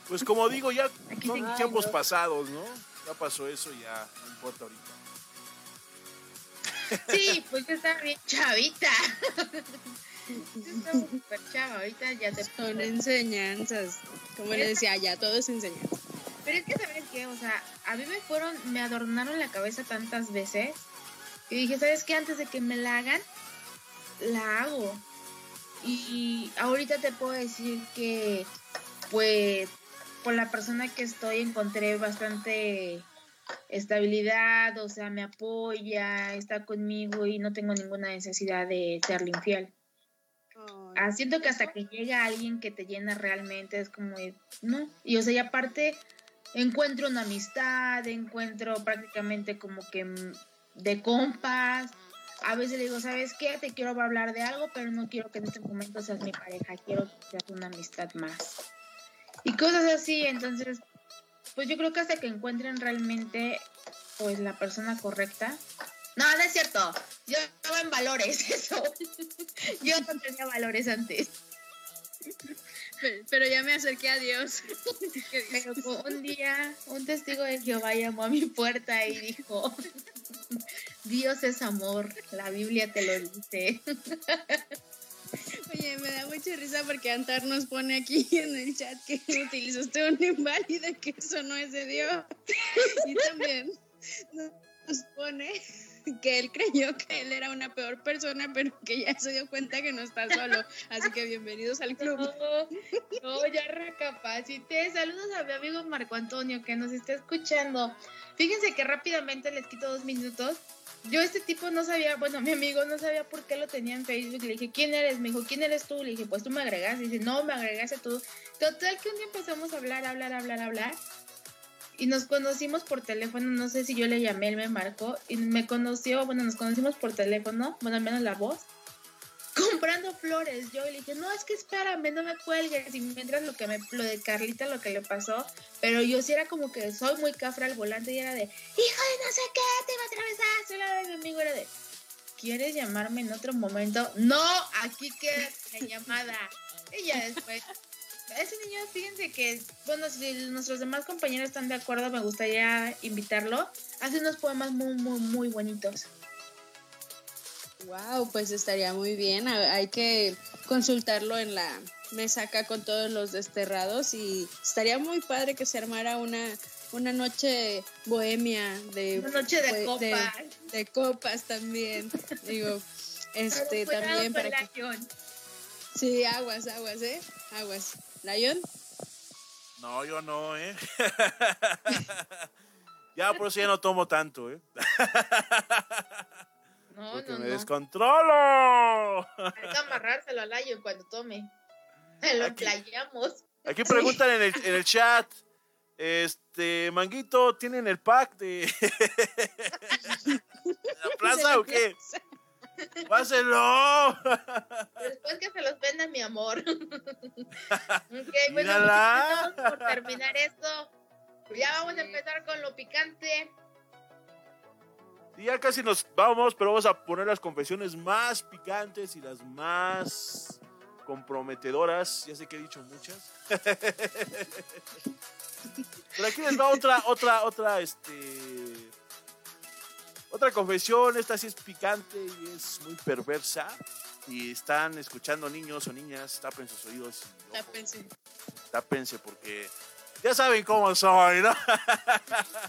Speaker 1: Pues como digo, ya son tiempos pasados, ¿no? Ya pasó eso, ya no importa ahorita.
Speaker 2: Sí, pues está bien chavita. Súper chava, ahorita ya te...
Speaker 4: Son enseñanzas. Como le decía, ya todo es enseñanza.
Speaker 2: Pero es que, ¿sabes qué? O sea, a mí me fueron, me adornaron la cabeza tantas veces y dije, ¿sabes qué? Antes de que me la hagan, la hago. Y ahorita te puedo decir que, pues, por la persona que estoy encontré bastante estabilidad, o sea, me apoya, está conmigo y no tengo ninguna necesidad de serle infiel. Ah, siento que hasta que llega alguien que te llena realmente es como, no. Y o sea, y aparte encuentro una amistad, encuentro prácticamente como que de compas. A veces le digo, ¿sabes qué? Te quiero hablar de algo, pero no quiero que en este momento seas mi pareja, quiero que seas una amistad más. Y cosas así, entonces, pues yo creo que hasta que encuentren realmente, pues, la persona correcta. No, no es cierto. Yo estaba en valores, eso. yo no tenía valores antes.
Speaker 4: Pero ya me acerqué a Dios.
Speaker 2: Pero un día, un testigo de Jehová llamó a mi puerta y dijo, Dios es amor, la Biblia te lo dice.
Speaker 4: Oye, me da mucha risa porque Antar nos pone aquí en el chat que utilizaste un inválido que eso no es de Dios. Y también nos pone que él creyó que él era una peor persona, pero que ya se dio cuenta que no está solo. Así que bienvenidos al club.
Speaker 2: No, ya recapacité. Saludos a mi amigo Marco Antonio que nos está escuchando. Fíjense que rápidamente les quito dos minutos. Yo este tipo no sabía, bueno, mi amigo no sabía por qué lo tenía en Facebook. Le dije, ¿quién eres? Me dijo, ¿quién eres tú? Le dije, pues tú me agregas. Y dice, no, me agregaste tú. Total que un día empezamos a hablar, hablar, hablar, hablar y nos conocimos por teléfono, no sé si yo le llamé, él me marcó y me conoció, bueno, nos conocimos por teléfono, bueno, al menos la voz, comprando flores. Yo le dije, no, es que espérame, no me cuelgues. Y mientras lo que me, lo de Carlita, lo que le pasó, pero yo sí era como que soy muy cafra al volante y era de, hijo de no sé qué, te iba a atravesar. Soy la de mi amigo, era de, ¿quieres llamarme en otro momento? No, aquí queda la llamada. Y ya después ese niño, fíjense que, bueno, si nuestros demás compañeros están de acuerdo, me gustaría invitarlo. Hace unos poemas muy, muy, muy bonitos.
Speaker 4: Wow, pues estaría muy bien. Hay que consultarlo en la mesa acá con todos los desterrados y estaría muy padre que se armara una, una noche bohemia de
Speaker 2: una noche de copas
Speaker 4: de, copas también digo este también para que sí aguas aguas eh aguas Lion.
Speaker 1: No, yo no, ¿eh? ya por eso ya no tomo tanto, ¿eh?
Speaker 2: No,
Speaker 1: Porque
Speaker 2: no,
Speaker 1: me
Speaker 2: no.
Speaker 1: descontrolo.
Speaker 2: Hay que amarrárselo al ayo cuando tome. Lo
Speaker 1: Aquí.
Speaker 2: emplayamos.
Speaker 1: Aquí preguntan en el, en el chat. Este, Manguito, ¿tienen el pack de la plaza o qué? ¡Pásenlo!
Speaker 2: Después que se los venda mi amor. ok, bueno,
Speaker 1: Mírala.
Speaker 2: muchachos, por terminar esto. Ya vamos a empezar con lo picante.
Speaker 1: Y ya casi nos vamos, pero vamos a poner las confesiones más picantes y las más comprometedoras. Ya sé que he dicho muchas. Pero aquí les va otra, otra, otra, este. Otra confesión. Esta sí es picante y es muy perversa. Y están escuchando niños o niñas, tapen sus oídos. y
Speaker 4: pensé.
Speaker 1: Tápense porque ya saben cómo soy, ¿no?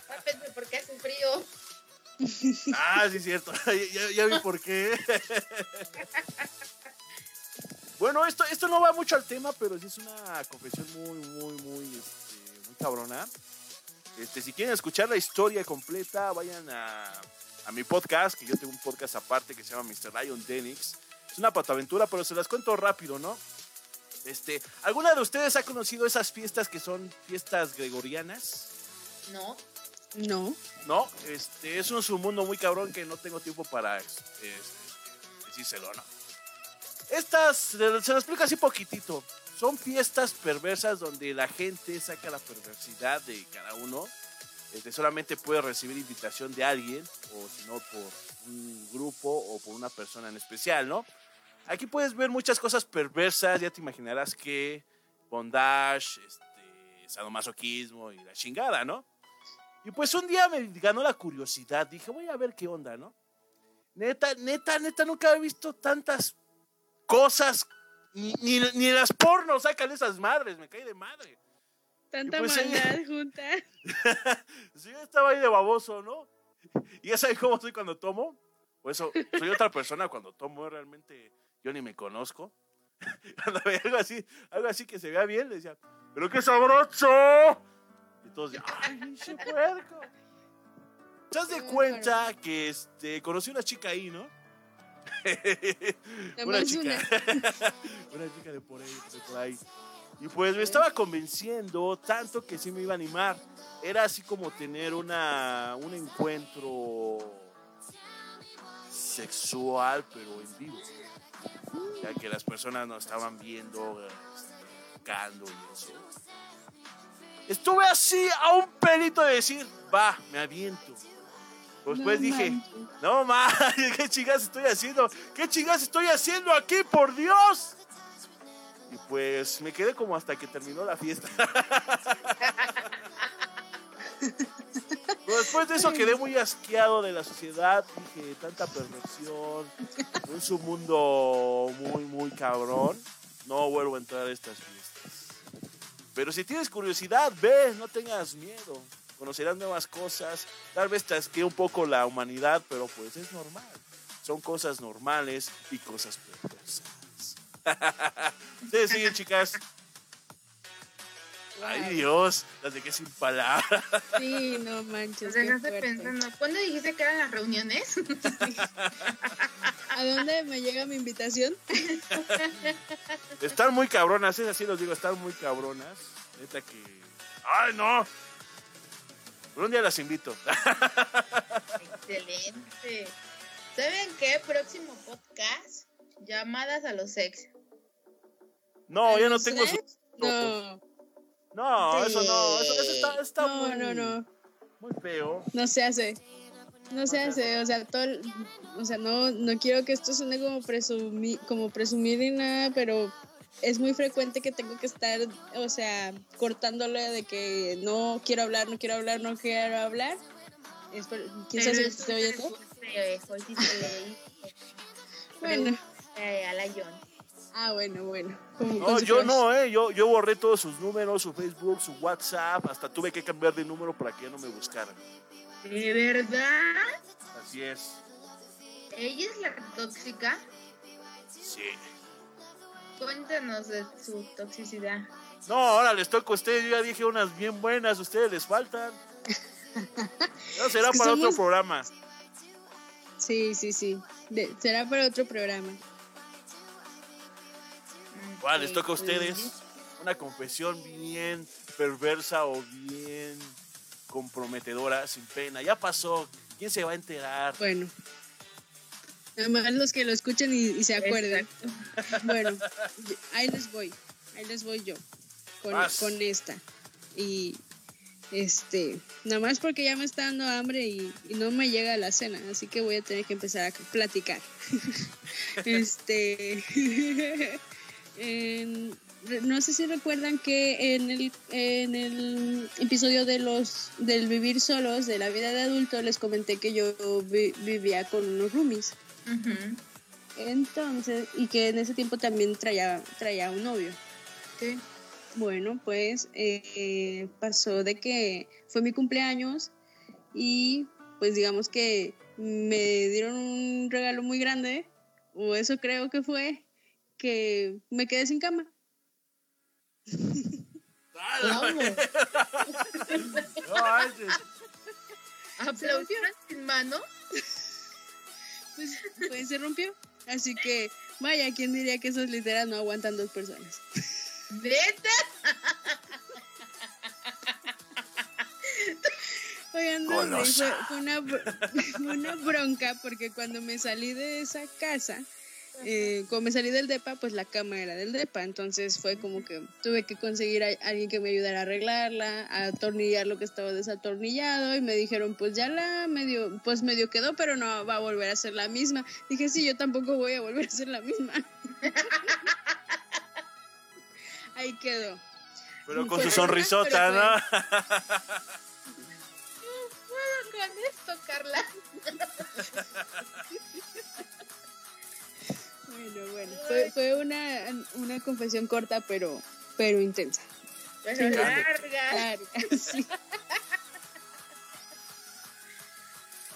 Speaker 2: Tápense porque hace frío.
Speaker 1: Ah, sí, es cierto. ya vi por qué. bueno, esto, esto no va mucho al tema, pero sí es una confesión muy, muy, muy, este, muy cabrona. Este, si quieren escuchar la historia completa, vayan a, a mi podcast, que yo tengo un podcast aparte que se llama Mr. Lion Denix. Es una pataventura, pero se las cuento rápido, ¿no? Este, ¿Alguna de ustedes ha conocido esas fiestas que son fiestas gregorianas?
Speaker 2: No.
Speaker 4: No.
Speaker 1: No, este es un submundo muy cabrón que no tengo tiempo para este, este, decírselo, ¿no? Estas, se se lo explico así poquitito. Son fiestas perversas donde la gente saca la perversidad de cada uno. Este, solamente puede recibir invitación de alguien, o si no, por un grupo o por una persona en especial, ¿no? Aquí puedes ver muchas cosas perversas, ya te imaginarás que bondage, este, sadomasoquismo y la chingada, ¿no? Y pues un día me ganó la curiosidad. Dije, voy a ver qué onda, ¿no? Neta, neta, neta, nunca he visto tantas cosas. Ni, ni, ni las pornos sacan esas madres, me caí de madre.
Speaker 4: Tanta
Speaker 1: pues,
Speaker 4: maldad junta.
Speaker 1: Sí, yo estaba ahí de baboso, ¿no? Y ya saben cómo soy cuando tomo. O eso, soy otra persona cuando tomo, realmente yo ni me conozco. Cuando veía algo así, algo así que se vea bien, le decía, ¡pero qué sabroso! Y todos decían, ¡ay, pinche puerco! ¿Te das de cuenta que este, conocí una chica ahí, ¿no? Una chica.
Speaker 4: una
Speaker 1: chica de por ahí, de por ahí. Y pues me estaba convenciendo tanto que sí me iba a animar. Era así como tener una, un encuentro sexual, pero en vivo. Ya que las personas nos estaban viendo, tocando y eso. Estuve así a un pelito de decir, va, me aviento. Pues Después
Speaker 4: No
Speaker 1: dije,
Speaker 4: manches.
Speaker 1: no más, ¿qué chingas estoy haciendo? ¿Qué chingas estoy haciendo aquí, por Dios? Y pues me quedé como hasta que terminó la fiesta. Después de eso quedé muy asqueado de la sociedad. Dije, tanta perversión, un submundo muy, muy cabrón. No vuelvo a entrar a estas fiestas. Pero si tienes curiosidad, ve, no tengas miedo. Conocerás nuevas cosas. Tal vez te un poco la humanidad, pero pues es normal. Son cosas normales y cosas perversas. sí, sí, chicas. Ay, Dios, las dejé sin palabras.
Speaker 4: Sí, no manches.
Speaker 2: dejaste
Speaker 4: fuerte.
Speaker 2: pensando. ¿Cuándo dijiste que eran las reuniones?
Speaker 4: ¿A dónde me llega mi invitación?
Speaker 1: Están muy cabronas, es así los digo, están muy cabronas. Neta que. ¡Ay, no! Pero un día las invito.
Speaker 2: Excelente. ¿Saben qué? Próximo podcast. Llamadas a los ex.
Speaker 1: No,
Speaker 4: ¿A
Speaker 1: ya no tengo su.
Speaker 4: ex? No,
Speaker 1: No, eso no, eso, eso está, está
Speaker 4: no,
Speaker 1: muy,
Speaker 4: no, no.
Speaker 1: muy feo.
Speaker 4: No se hace. No se hace, o sea, todo, o sea, no, no quiero que esto suene como presumir, como presumir ni nada, pero es muy frecuente que tengo que estar, o sea, cortándole de que no quiero hablar, no quiero hablar, no quiero hablar. Es por- ¿Quién sabe si me
Speaker 2: eso
Speaker 4: estoy
Speaker 2: se se le hizo.
Speaker 4: Bueno,
Speaker 2: Eh, a la John.
Speaker 4: ah, bueno, bueno.
Speaker 1: No, yo no, eh. Yo, yo borré todos sus números, su Facebook, su WhatsApp. Hasta tuve que cambiar de número para que ya no me buscaran.
Speaker 2: ¿De verdad?
Speaker 1: Así es.
Speaker 2: ¿Ella es la tóxica?
Speaker 1: Sí.
Speaker 2: Cuéntanos de su toxicidad.
Speaker 1: No, ahora les toca a ustedes. Yo ya dije unas bien buenas. Ustedes les faltan. No, será para otro programa.
Speaker 4: Sí, sí, sí. De- será para otro programa.
Speaker 1: ¿Cuál les toca a ustedes? Una confesión bien perversa o bien comprometedora, sin pena. Ya pasó. ¿Quién se va a enterar?
Speaker 4: Bueno. Nada más los que lo escuchen y, y se acuerden. Bueno, ahí les voy. Ahí les voy yo. Con, con esta. Y este, nada más porque ya me está dando hambre y, y no me llega la cena, así que voy a tener que empezar a platicar. este, en- no sé si recuerdan que en el, en el episodio de los del vivir solos, de la vida de adulto, les comenté que yo vi- vivía con unos roomies. Entonces, y que en ese tiempo también traía, traía un novio.
Speaker 2: Sí.
Speaker 4: Bueno, pues eh, pasó de que fue mi cumpleaños y pues digamos que me dieron un regalo muy grande, o eso creo que fue, que me quedé sin cama.
Speaker 2: ¿Aplaudieron sin mano?
Speaker 4: Pues, pues se rompió. Así que, vaya, ¿quién diría que esas literas no aguantan dos personas?
Speaker 2: ¿Neta?
Speaker 4: Oigan, no, hombre, fue, fue una, fue una bronca porque cuando me salí de esa casa, eh, cuando me salí del DEPA, pues la cama era del DEPA, entonces fue como que tuve que conseguir a alguien que me ayudara a arreglarla, a atornillar lo que estaba desatornillado y me dijeron, pues ya la medio, pues medio quedó, pero no va a volver a ser la misma. Dije, sí, yo tampoco voy a volver a ser la misma. Ahí quedó.
Speaker 1: Pero con su sonrisota,
Speaker 4: pero
Speaker 1: ¿no?
Speaker 2: puedo con esto, Carla.
Speaker 4: Bueno, bueno, fue, fue una, una confesión corta, pero, pero intensa.
Speaker 2: Pero
Speaker 4: Sí.
Speaker 2: larga.
Speaker 4: Claro, sí.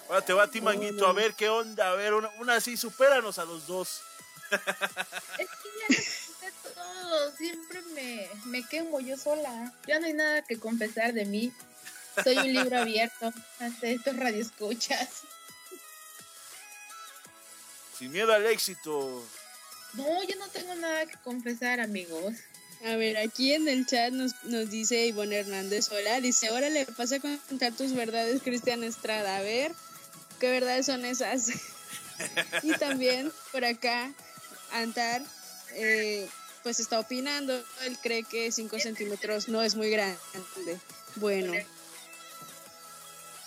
Speaker 1: Ahora te va a ti, Manguito, a ver qué onda. A ver, una, una así, supéranos a los dos.
Speaker 2: Es que ya lo conté todo. Siempre me, me quemo yo sola. Ya no hay nada que confesar de mí. Soy un libro abierto ante estos radioescuchas.
Speaker 1: Sin miedo al éxito.
Speaker 2: No, yo no tengo nada que confesar, amigos.
Speaker 4: A ver, aquí en el chat nos, nos dice Ivonne Hernández, hola, dice, ahora le pasa a contar tus verdades, Cristian Estrada. A ver, ¿qué verdades son esas? y también por acá, Antar, eh, pues está opinando, él cree que 5 centímetros no es muy grande. Bueno.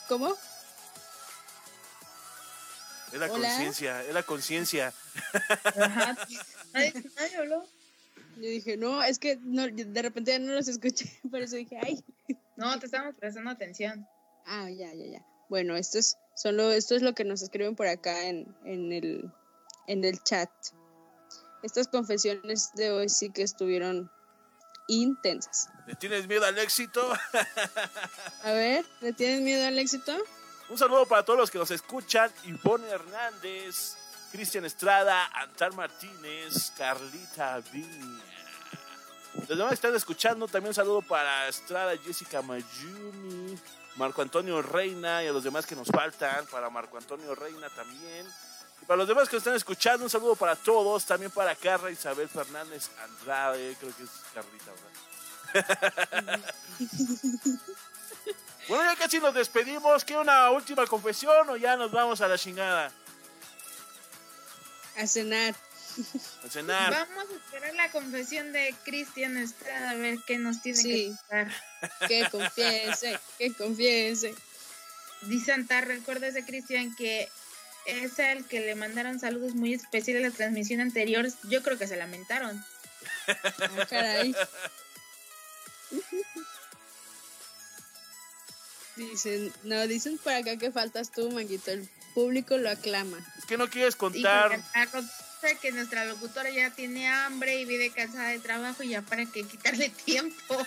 Speaker 4: ¿Cómo?
Speaker 1: Es la conciencia, es la conciencia.
Speaker 2: Ajá. Nadie, nadie habló.
Speaker 4: Yo dije, no, es que no, de repente ya no los escuché, por eso dije, ay.
Speaker 2: No, te estamos prestando atención.
Speaker 4: Ah, ya, ya, ya. Bueno, esto es solo, esto es lo que nos escriben por acá en, en el, en el chat. Estas confesiones de hoy sí que estuvieron intensas.
Speaker 1: ¿Le tienes miedo al éxito?
Speaker 4: A ver, ¿le tienes miedo al éxito?
Speaker 1: Un saludo para todos los que nos escuchan. Ivonne Hernández, Cristian Estrada, Antar Martínez, Carlita Viña. Los demás que están escuchando, también un saludo para Estrada, Jessica Mayumi, Marco Antonio Reina y a los demás que nos faltan, para Marco Antonio Reina también. Y para los demás que nos están escuchando, un saludo para todos, también para Carla Isabel Fernández Andrade, creo que es Carlita, ¿verdad? Bueno, ya casi nos despedimos. ¿Qué una última confesión o ya nos vamos a la chingada?
Speaker 4: A cenar.
Speaker 1: A cenar.
Speaker 2: Vamos a esperar la confesión de Cristian Estrada a ver qué nos tiene
Speaker 4: Sí.
Speaker 2: que contar.
Speaker 4: Que confiese, que confiese.
Speaker 2: Dice Antar, recuérdese Cristian que es el que le mandaron saludos muy especiales a la transmisión anterior. Yo creo que se lamentaron.
Speaker 4: Ah, caray. Dicen, no, dicen por acá que faltas tú, Manguito. El público lo aclama.
Speaker 1: Es que no quieres
Speaker 2: Y
Speaker 1: contar.
Speaker 2: sé que nuestra locutora ya tiene hambre y vive cansada de trabajo y ya para que quitarle tiempo.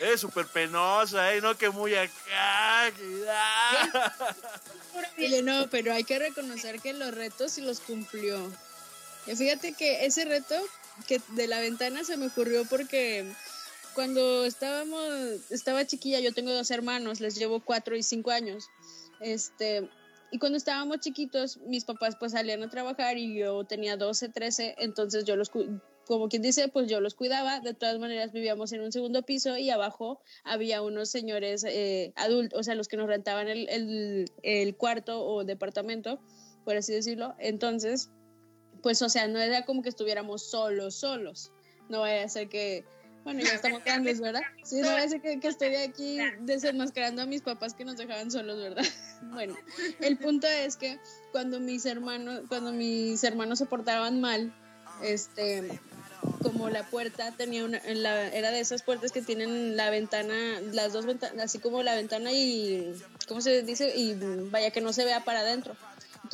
Speaker 1: Es súper penosa, ¿eh? No que muy acá. que- ah.
Speaker 4: Oye, no, pero hay que reconocer que los retos sí los cumplió. Y fíjate que ese reto que de la ventana se me ocurrió porque cuando estábamos, estaba chiquilla, yo tengo dos hermanos, les llevo cuatro y cinco años. Este, y cuando estábamos chiquitos, mis papás pues salían a trabajar y yo tenía 12, 13, entonces yo los, como quien dice, pues yo los cuidaba. De todas maneras vivíamos en un segundo piso y abajo había unos señores eh, adultos, o sea, los que nos rentaban el, el, el cuarto o departamento, por así decirlo. Entonces, pues, o sea, no era como que estuviéramos solos, solos. No vaya a ser que bueno, ya estamos grandes, ¿verdad? Sí, no parece que, que estoy aquí desenmascarando a mis papás que nos dejaban solos, ¿verdad? Bueno, el punto es que cuando mis hermanos, cuando mis hermanos se portaban mal, este, como la puerta tenía una, la, era de esas puertas que tienen la ventana, las dos ventanas, así como la ventana y, ¿cómo se dice? Y vaya que no se vea para adentro.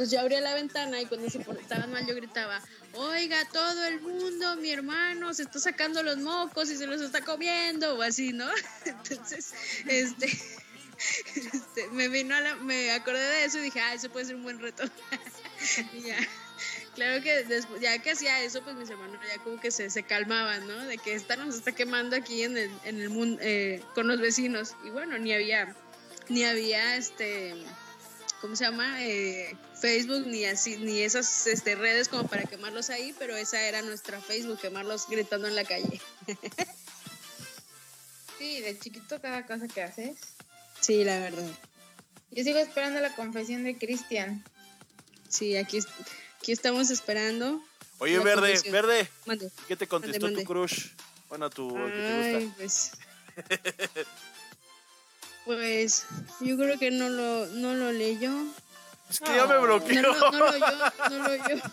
Speaker 4: Entonces yo abría la ventana y cuando se portaban mal yo gritaba, oiga, todo el mundo, mi hermano se está sacando los mocos y se los está comiendo o así, ¿no? Entonces, este, este me vino a la, me acordé de eso y dije, ah, eso puede ser un buen reto. y ya. Claro que después, ya que hacía eso, pues mis hermanos ya como que se, se calmaban, ¿no? De que esta nos está quemando aquí en el, en el mundo, eh, con los vecinos. Y bueno, ni había, ni había, este, ¿cómo se llama? Eh, Facebook ni así ni esas este, redes como para quemarlos ahí, pero esa era nuestra Facebook, quemarlos gritando en la calle.
Speaker 5: sí, de chiquito cada cosa que haces.
Speaker 4: Sí, la verdad.
Speaker 5: Yo sigo esperando la confesión de Cristian.
Speaker 4: Sí, aquí, aquí estamos esperando.
Speaker 1: Oye, Verde, Verde. ¿Qué te contestó tu crush? Bueno, tu Ay, que te gusta.
Speaker 4: Pues, pues yo creo que no lo, no lo leyó.
Speaker 1: Es que ya me bloqueó.
Speaker 4: No, no, no, lo oyó, no lo oyó.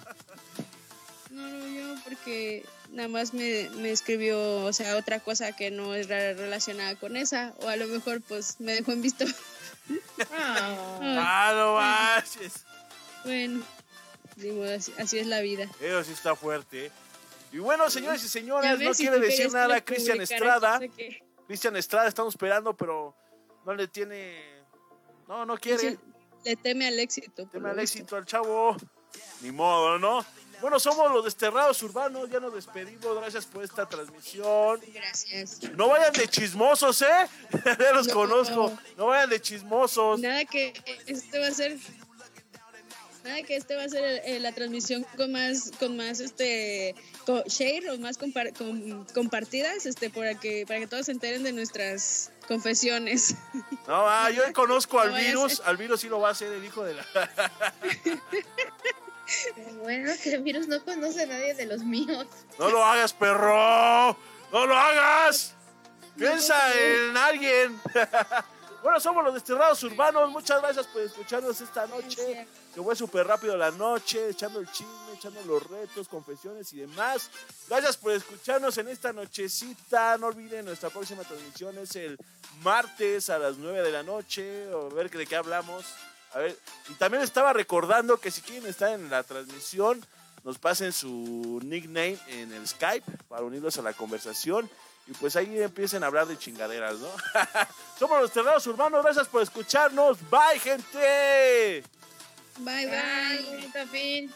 Speaker 4: No lo oyó porque nada más me, me, escribió, o sea, otra cosa que no es relacionada con esa. O a lo mejor, pues, me dejó en visto.
Speaker 1: ah, no manches.
Speaker 4: Bueno, digo, así, así, es la vida.
Speaker 1: Eso sí está fuerte. ¿eh? Y bueno, señores y señores, no quiere decir nada Cristian Estrada. Cristian Estrada, estamos esperando, pero no le tiene. No, no quiere.
Speaker 4: Le teme al éxito.
Speaker 1: Teme al éxito al chavo. Ni modo, ¿no? Bueno, somos los desterrados urbanos, ya nos despedimos, gracias por esta transmisión.
Speaker 4: Gracias.
Speaker 1: No vayan de chismosos, ¿eh? ya los conozco. No vayan de chismosos.
Speaker 4: Nada que este va a ser Nada que este va a ser eh, la transmisión con más, con más este share o más compartidas, este, para que, para que todos se enteren de nuestras confesiones.
Speaker 1: No, ah, yo conozco al virus, al virus sí lo va a hacer el hijo de la.
Speaker 5: bueno, que el virus no conoce a nadie de los míos.
Speaker 1: No lo hagas, perro. No lo hagas. Piensa en alguien. bueno, somos los desterrados urbanos. Muchas gracias por escucharnos esta noche. Se fue súper rápido la noche, echando el chisme, echando los retos, confesiones y demás. Gracias por escucharnos en esta nochecita. No olviden, nuestra próxima transmisión es el martes a las 9 de la noche. A ver de qué hablamos. A ver, y también estaba recordando que si quieren estar en la transmisión, nos pasen su nickname en el Skype para unirlos a la conversación. Y pues ahí empiecen a hablar de chingaderas, ¿no? Somos los terrados urbanos, gracias por escucharnos. Bye, gente.
Speaker 4: Bye, bye. bye.
Speaker 5: Fin.